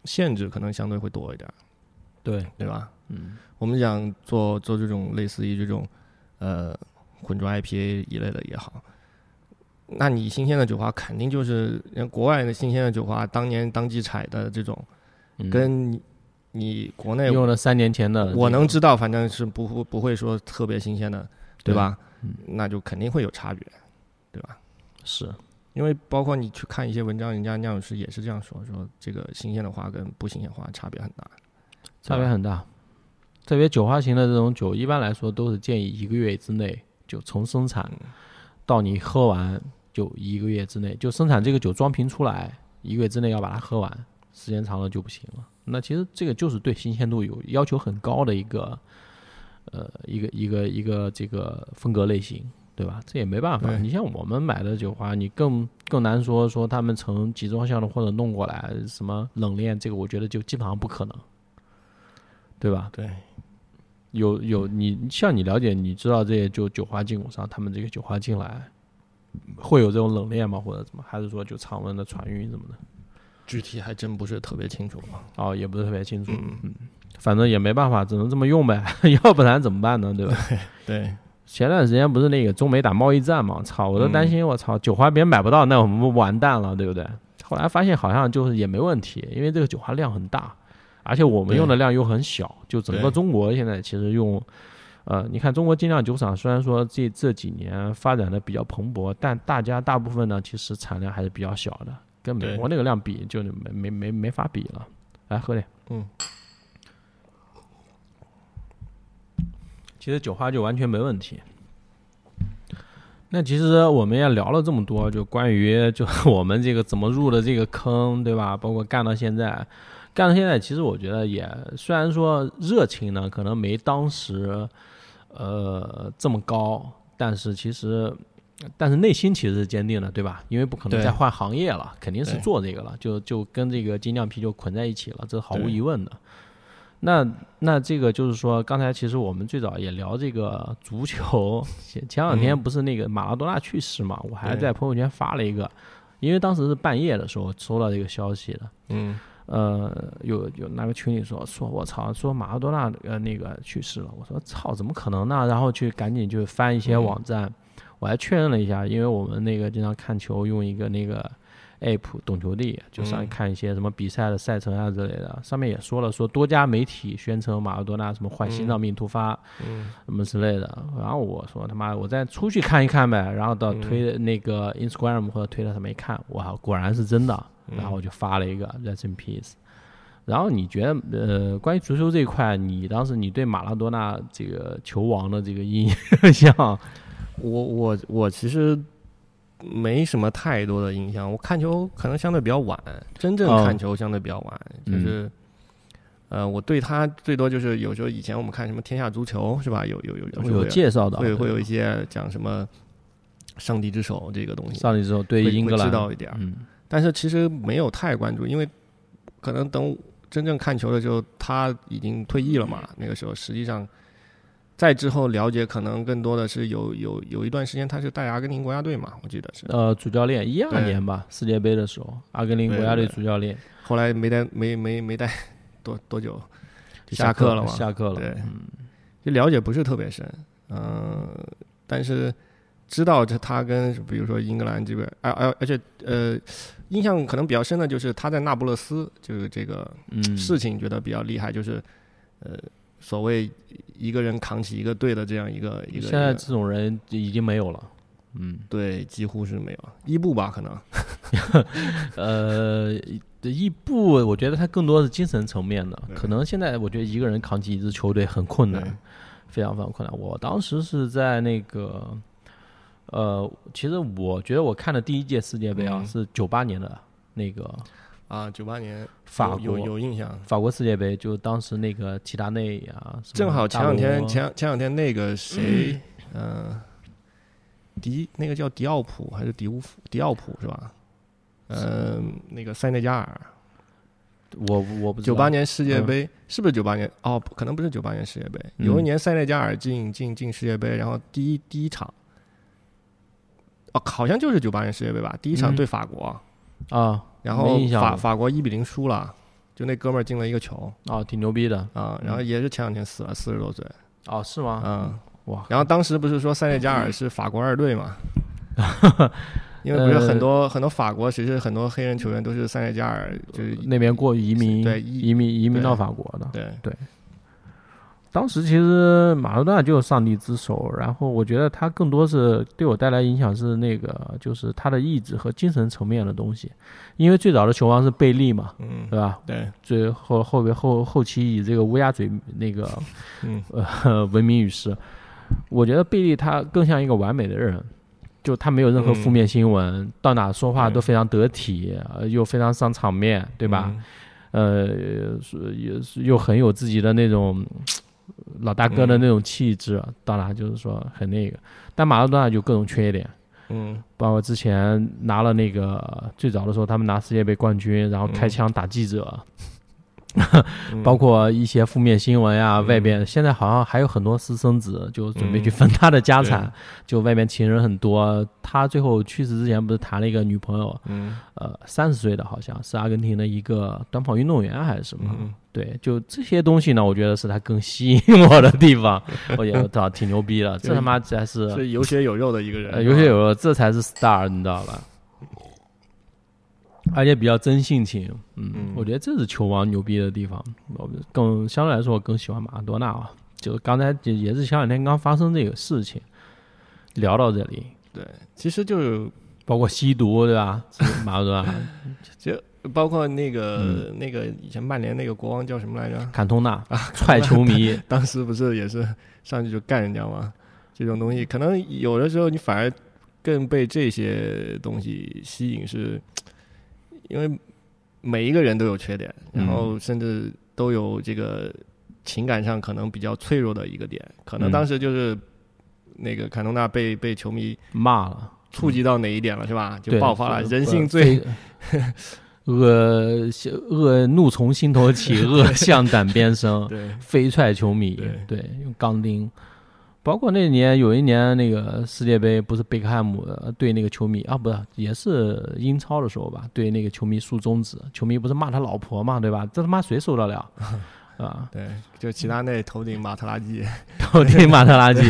限制可能相对会多一点，对，对吧？嗯，我们讲做做这种类似于这种呃混浊 IPA 一类的也好，那你新鲜的酒花肯定就是人国外的新鲜的酒花，当年当季采的这种，嗯。跟你你国内用了三年前的、我能知道，反正是不会不会说特别新鲜的，对。对吧？嗯。那就肯定会有差别，对吧？是。因为包括你去看一些文章，人家酿酒师也是这样说，说这个新鲜的花跟不新鲜花差别很大，差别很大。特别酒花型的这种酒，一般来说都是建议一个月之内就从生产到你喝完就一个月之内，就生产这个酒装瓶出来，一个月之内要把它喝完，时间长了就不行了。那其实这个就是对新鲜度有要求很高的一个，呃，一个一个一个这个风格类型，对吧？这也没办法。你像我们买的酒花，你更更难说说他们从集装箱的或者弄过来什么冷链，这个我觉得就基本上不可能，对吧？对，有有你像你了解，你知道这些就酒花进口商，他们这个酒花进来会有这种冷链吗？或者怎么？还是说就常温的船运什么的？具体还真不是特别清楚。哦，也不是特别清楚。嗯嗯，反正也没办法，只能这么用呗，要不然怎么办呢？对吧？对，前段时间不是那个中美打贸易战嘛？操，我都担心，我操，酒花别人买不到，那我们不完蛋了，对不对？后来发现好像就是也没问题，因为这个酒花量很大，而且我们用的量又很小，就整个中国现在其实用，呃，你看中国精酿酒厂虽然说这这几年发展的比较蓬勃，但大家大部分呢其实产量还是比较小的，跟美国那个量比就没没没没法比了。来喝点，嗯，其实酒花就完全没问题。那其实我们也聊了这么多，就关于就 我们这个怎么入的这个坑，对吧？包括干到现在，干到现在，其实我觉得也虽然说热情呢可能没当时呃这么高，但是其实但是内心其实是坚定的，对吧？因为不可能再换行业了，肯定是做这个了，就就跟这个精酿啤酒捆在一起了，这是毫无疑问的。那那这个就是说，刚才其实我们最早也聊这个足球，前前两天嗯不是那个马拉多纳去世嘛，我还在朋友圈发了一个，因为当时是半夜的时候收到这个消息的，嗯呃，有有那个群里说说我操，说马拉多纳呃那个去世了，我说操，怎么可能呢？然后去赶紧就翻一些网站，我还确认了一下，因为我们那个经常看球用一个那个 app 懂球帝，就上看一些什么比赛的赛程啊之类的，上面也说了，说多家媒体宣称马拉多纳什么患心脏病突发，嗯什么之类的。然后我说他妈，我再出去看一看呗。然后到嗯推那个 Instagram 或者推特上面一看，哇，果然是真的。嗯然后我就发了一个 Rest in Peace。然后你觉得，呃，关于足球这一块，你当时你对马拉多纳这个球王的这个印象，我我我其实没什么太多的印象，我看球可能相对比较晚，真正哦看球相对比较晚，嗯就是。呃，我对他最多就是有时候以前我们看什么天下足球是吧？有有有有有介绍的，会会有一些讲什么上帝之手这个东西，上帝之手对英格兰知道一点但是其实没有太关注，因为可能等真正看球的时候，他已经退役了嘛。那个时候实际上，再之后了解，可能更多的是有有有一段时间他是带阿根廷国家队嘛，我记得是。呃主教练一二年吧，世界杯的时候，阿根廷国家队主教练。后来没带没没没带多多久就下课了嘛，下课了，对。嗯。就了解不是特别深，嗯、但是知道这他跟比如说英格兰这边，而而而且呃，印象可能比较深的就是他在那不勒斯就是这个嗯。事情觉得比较厉害，就是呃所谓一个人扛起一个队的这样一个一个，现在这种人已经没有了，嗯。对几乎是没有伊布吧，可能。呃，伊布，我觉得他更多是精神层面的，可能现在我觉得一个人扛起一支球队很困难，非常非常困难。我当时是在那个，呃，其实我觉得我看的第一届世界杯啊、嗯。是九八年的那个啊，九八年法国有有有印象。法国世界杯，就当时那个齐达内啊，正好前两天前前两天那个谁，嗯、迪那个叫迪奥普还是迪乌夫迪奥普是吧？嗯、那个塞内加尔，我我不知道九八年世界嗯。杯、是不是九八年？哦，可能不是九八年世界杯，嗯有一年塞内加尔进进进世界杯，然后第一第一场，哦，好像就是九八年世界杯吧，第一场嗯。对法国，啊，然后法法国一比零输了，就那哥们儿进了一个球。哦，挺牛逼的。啊，然后也是前两天死了，四十多岁，哦，是吗？嗯。哇，然后当时不是说塞内加尔是法国二队嘛？因为不是很多、很多法国，其实很多黑人球员都是塞内加尔，就是那边过移民，对移民移民到法国的，对。对当时其实马拉多纳就是上帝之手，然后我觉得他更多是对我带来影响是那个就是他的意志和精神层面的东西，因为最早的球王是贝利嘛，嗯对吧？对最后后边后后期以这个乌鸦嘴那个嗯 呃闻名于世，我觉得贝利他更像一个完美的人。就他没有任何负面新闻，到哪说话都非常得体，呃又非常上场面，对吧？？呃，是也是又很有自己的那种老大哥的那种气质，当然就是说很那个。但马拉多纳就各种缺点，嗯。包括之前拿了那个最早的时候，他们拿世界杯冠军，然后开枪打记者，嗯，包括一些负面新闻呀、嗯外边现在好像还有很多私生子，就准备去嗯分他的家产，对就外边情人很多。他最后去世之前不是谈了一个女朋友，嗯呃，三十岁的好像是阿根廷的一个短跑运动员还是什么。嗯对，就这些东西呢，我觉得是他更吸引我的地方。我觉得他挺牛逼的，这他妈才是是有血有肉的一个人，呃有血有肉，这才是 star，你知道吧？而且比较真性情，嗯，嗯我觉得这是球王牛逼的地方。我更相对来说，我更喜欢马拉多纳啊。就是刚才也也是前两天刚发生这个事情，聊到这里，对，其实就包括吸毒，对吧？马拉多纳、就包括那个、嗯那个以前曼联那个国王叫什么来着？坎通纳啊踹球迷，当时不是也是上去就干人家吗？这种东西可能有的时候你反而更被这些东西吸引，是因为每一个人都有缺点，然后甚至都有这个情感上可能比较脆弱的一个点，可能嗯当时就是那个坎通纳被被球迷骂了，触及到哪一点了，是吧？就爆发了，人性最恶恶怒从心头起，恶向胆边生。对飞踹球迷，对用钢钉。包括那年有一年那个世界杯，不是贝克汉姆呃对那个球迷啊，不是也是英超的时候吧，对那个球迷竖中指，球迷不是骂他老婆嘛，对吧？这他妈谁受得了？啊，对，就齐达内头顶马特拉基，头顶马特拉基，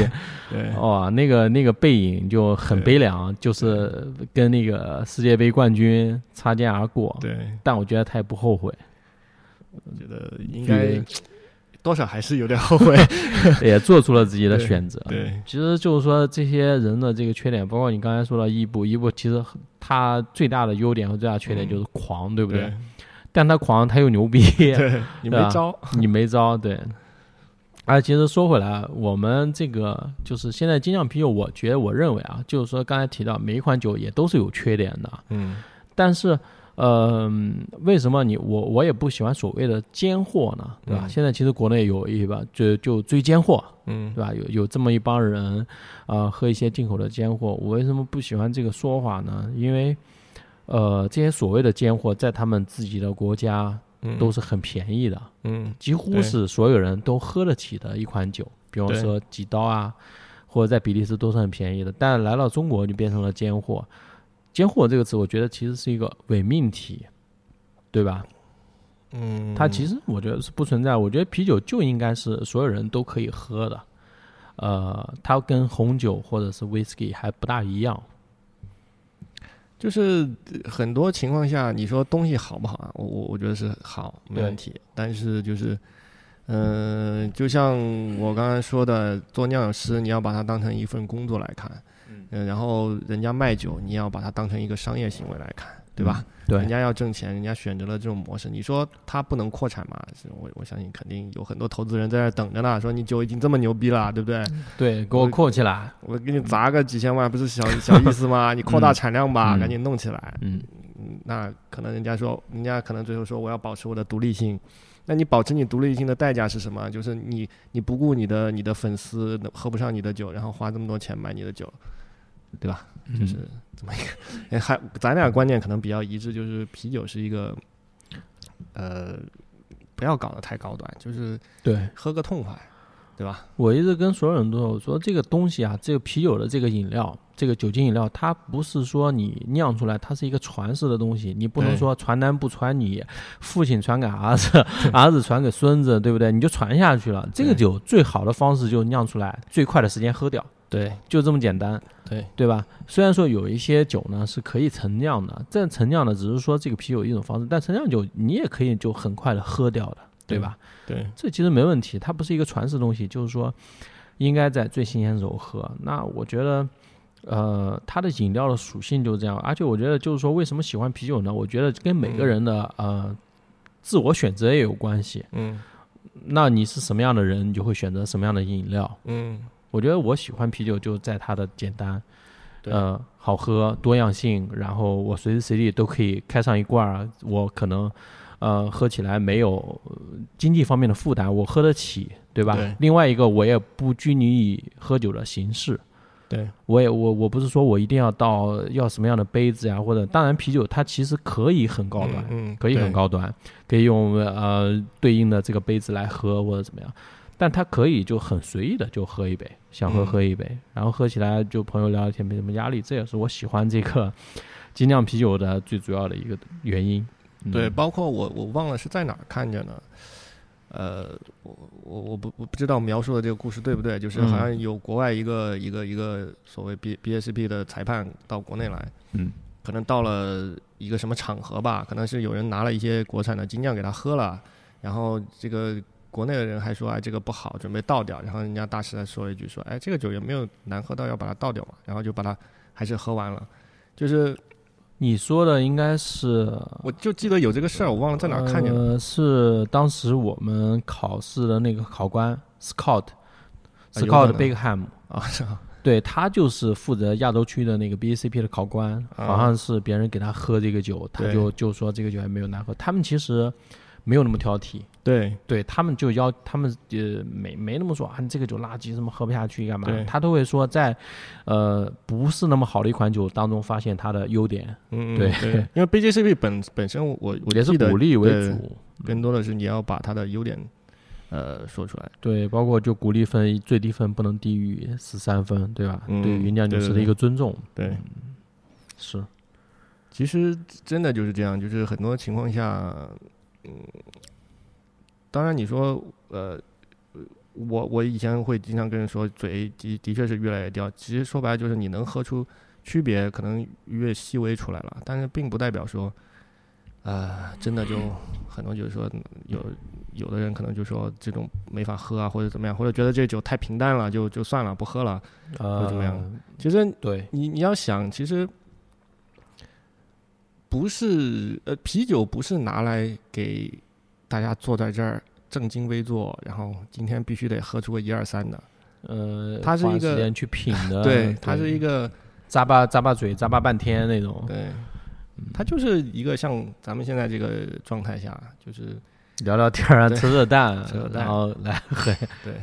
对哦，那个那个背影就很悲凉，就是跟那个世界杯冠军擦肩而过。对，但我觉得他也不后悔，我觉得应该多少还是有点后悔。也做出了自己的选择。对其实就是说这些人的这个缺点，包括你刚才说的伊布，伊布其实他最大的优点和最大的缺点就是狂，对不对？对但他狂，他又牛逼，对，你没招。你没招，对。而其实说回来，我们这个就是现在精酿啤酒，我觉得我认为啊，就是说刚才提到每一款酒也都是有缺点的，嗯但是，呃，为什么你我我也不喜欢所谓的尖货呢？对吧？嗯现在其实国内有一把就就追尖货，嗯对吧？有有这么一帮人，啊，喝一些进口的尖货。我为什么不喜欢这个说法呢？因为，呃，这些所谓的尖货在他们自己的国家嗯都是很便宜的，嗯几乎是所有人都喝得起的一款酒。比方说几刀啊，或者在比利时都是很便宜的，但来到中国就变成了尖货。尖货这个词，我觉得其实是一个伪命题，对吧？嗯，它其实我觉得是不存在。我觉得啤酒就应该是所有人都可以喝的，呃，它跟红酒或者是 whisky 还不大一样。就是呃很多情况下，你说东西好不好啊？我我我觉得是好，没问题。但是就是，嗯、就像我刚才说的，做酿酒师，你要把它当成一份工作来看，嗯、然后人家卖酒，你要把它当成一个商业行为来看，对吧？对人家要挣钱，人家选择了这种模式，你说他不能扩产吗？我我相信肯定有很多投资人在这等着呢，说你酒已经这么牛逼了，对不对？对，给我扩起来。我给你砸个几千万，不是小小意思吗？你扩大产量吧，嗯赶紧弄起来。嗯，嗯，那可能人家说，人家可能最后说我要保持我的独立性。那你保持你独立性的代价是什么？就是你你不顾你的你的粉丝喝不上你的酒，然后花这么多钱买你的酒，对吧？嗯就是怎么一个。哎 还咱俩观念可能比较一致，就是啤酒是一个，呃，不要搞得太高端，就是对喝个痛快，对吧？我一直跟所有人都说，我说这个东西啊，这个啤酒的这个饮料，这个酒精饮料，它不是说你酿出来，它是一个传世的东西，你不能说传男不传女，父亲传给儿子，儿子传给孙子，对不对？你就传下去了。这个酒最好的方式就是酿出来，最快的时间喝掉，对就这么简单。对对吧？虽然说有一些酒呢是可以陈酿的，这陈酿的只是说这个啤酒一种方式，但陈酿酒你也可以就很快的喝掉的，对吧？对这其实没问题，它不是一个传世东西，就是说应该在最新鲜的时候喝。那我觉得，呃，它的饮料的属性就是这样，而且我觉得就是说，为什么喜欢啤酒呢？我觉得跟每个人的、呃自我选择也有关系。嗯那你是什么样的人，你就会选择什么样的饮料。嗯我觉得我喜欢啤酒就在它的简单，呃，好喝、多样性，然后我随时随地都可以开上一罐儿，我可能呃喝起来没有呃经济方面的负担，我喝得起，对吧？对？另外一个，我也不拘泥于喝酒的形式，对。我也我我不是说我一定要到要什么样的杯子呀，或者当然啤酒它其实可以很高端，嗯，可以很高端，可以用呃对应的这个杯子来喝或者怎么样，但他可以就很随意的就喝一杯，想喝嗯。喝一杯，然后喝起来就朋友聊聊天没什么压力，这也是我喜欢这个 精酿啤酒的最主要的一个原因。嗯。对，包括我我忘了是在哪儿看见的，呃，我我我不我不知道描述的这个故事对不对，就是好嗯。像有国外一个一个一个所谓 B B S B 的裁判到国内来，嗯。可能到了一个什么场合吧，可能是有人拿了一些国产的精酿给他喝了，然后这个国内的人还说哎这个不好，准备倒掉，然后人家大师再说一句说哎这个酒也没有难喝到要把它倒掉嘛，然后就把它还是喝完了，就是你说的应该是我就记得有这个事儿，我忘了在哪儿看见了。呃，是当时我们考试的那个考官 Scott Scott 能。Beckham 啊，是啊，对他就是负责亚洲区的那个 BACP 的考官，啊。好像是别人给他喝这个酒，他就就说这个酒还没有难喝。他们其实没有那么挑剔，对对他们就要他们呃没没那么说啊，你这个酒垃圾什么喝不下去干嘛？他都会说在呃不是那么好的一款酒当中发现它的优点，嗯，嗯对对，因为 BJCP 本本身我我也是鼓励为主。更多的是你要把它的优点呃说出来。对，包括就鼓励分最低分不能低于十三分，对吧？嗯对于酿酒师的一个尊重对，是。其实真的就是这样，就是很多情况下，嗯，当然你说呃。我我以前会经常跟人说，嘴的的确是越来越刁。其实说白了就是你能喝出区别，可能越细微出来了，但是并不代表说，呃，真的就很多就是说有有的人可能就说这种没法喝啊，或者怎么样，或者觉得这酒太平淡了，就就算了不喝了。呃，怎么样其实对，你你要想，其实不是呃，啤酒不是拿来给大家坐在这儿正襟危坐，然后今天必须得喝出个一二三的。呃，它是一个花时间去品的，对，它是一个咂巴咂巴嘴、咂巴半天那种。对，它就是一个像咱们现在这个状态下，就是聊聊天啊，对 吃吃蛋，吃吃蛋然后来喝。对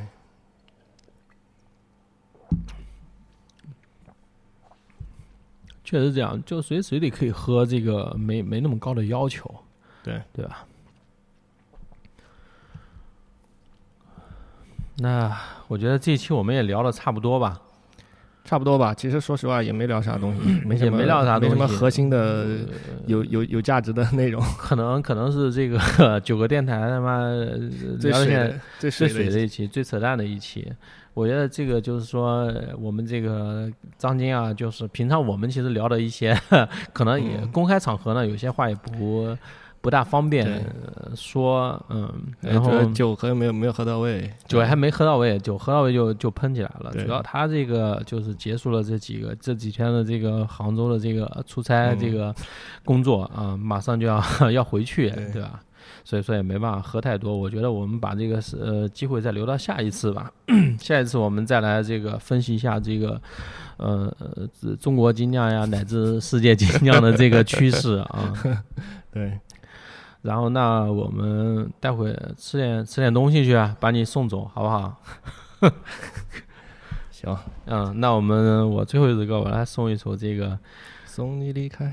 确实这样，就随时随地可以喝，这个没没那么高的要求，对对吧？那我觉得这一期我们也聊的差不多吧。差不多吧。其实说实话也没聊啥东西，没什么也没聊啥没什么核心的有有有价值的内容。可能可能是这个 九个电台他妈呃最水最最水的一期，最扯淡的一期。我觉得这个就是说，呃我们这个张晶啊，就是平常我们其实聊的一些，可能也嗯公开场合呢，有些话也不不大方便说，嗯，然后酒喝没有没有喝到位，酒还没喝到位，酒喝到位就就喷起来了。主要他这个就是结束了这几个这几天的这个杭州的这个出差嗯这个工作啊、马上就要 要回去，对对吧？所以说也没办法喝太多。我觉得我们把这个是呃机会再留到下一次吧，下一次我们再来这个分析一下这个呃呃这中国精酿呀乃至世界精酿的这个趋势啊。对，然后那我们待会吃点吃点东西去啊，把你送走好不好？行，嗯，那我们我最后一首歌，我来送一首这个，送你离开。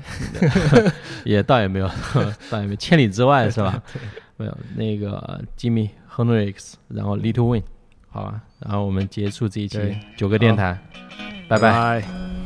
也倒也没有，倒也没有，千里之外是吧？没有那个 Jimmy Hendrix，然后 Little Win，好吧，然后我们结束这一期九个电台，拜拜。拜。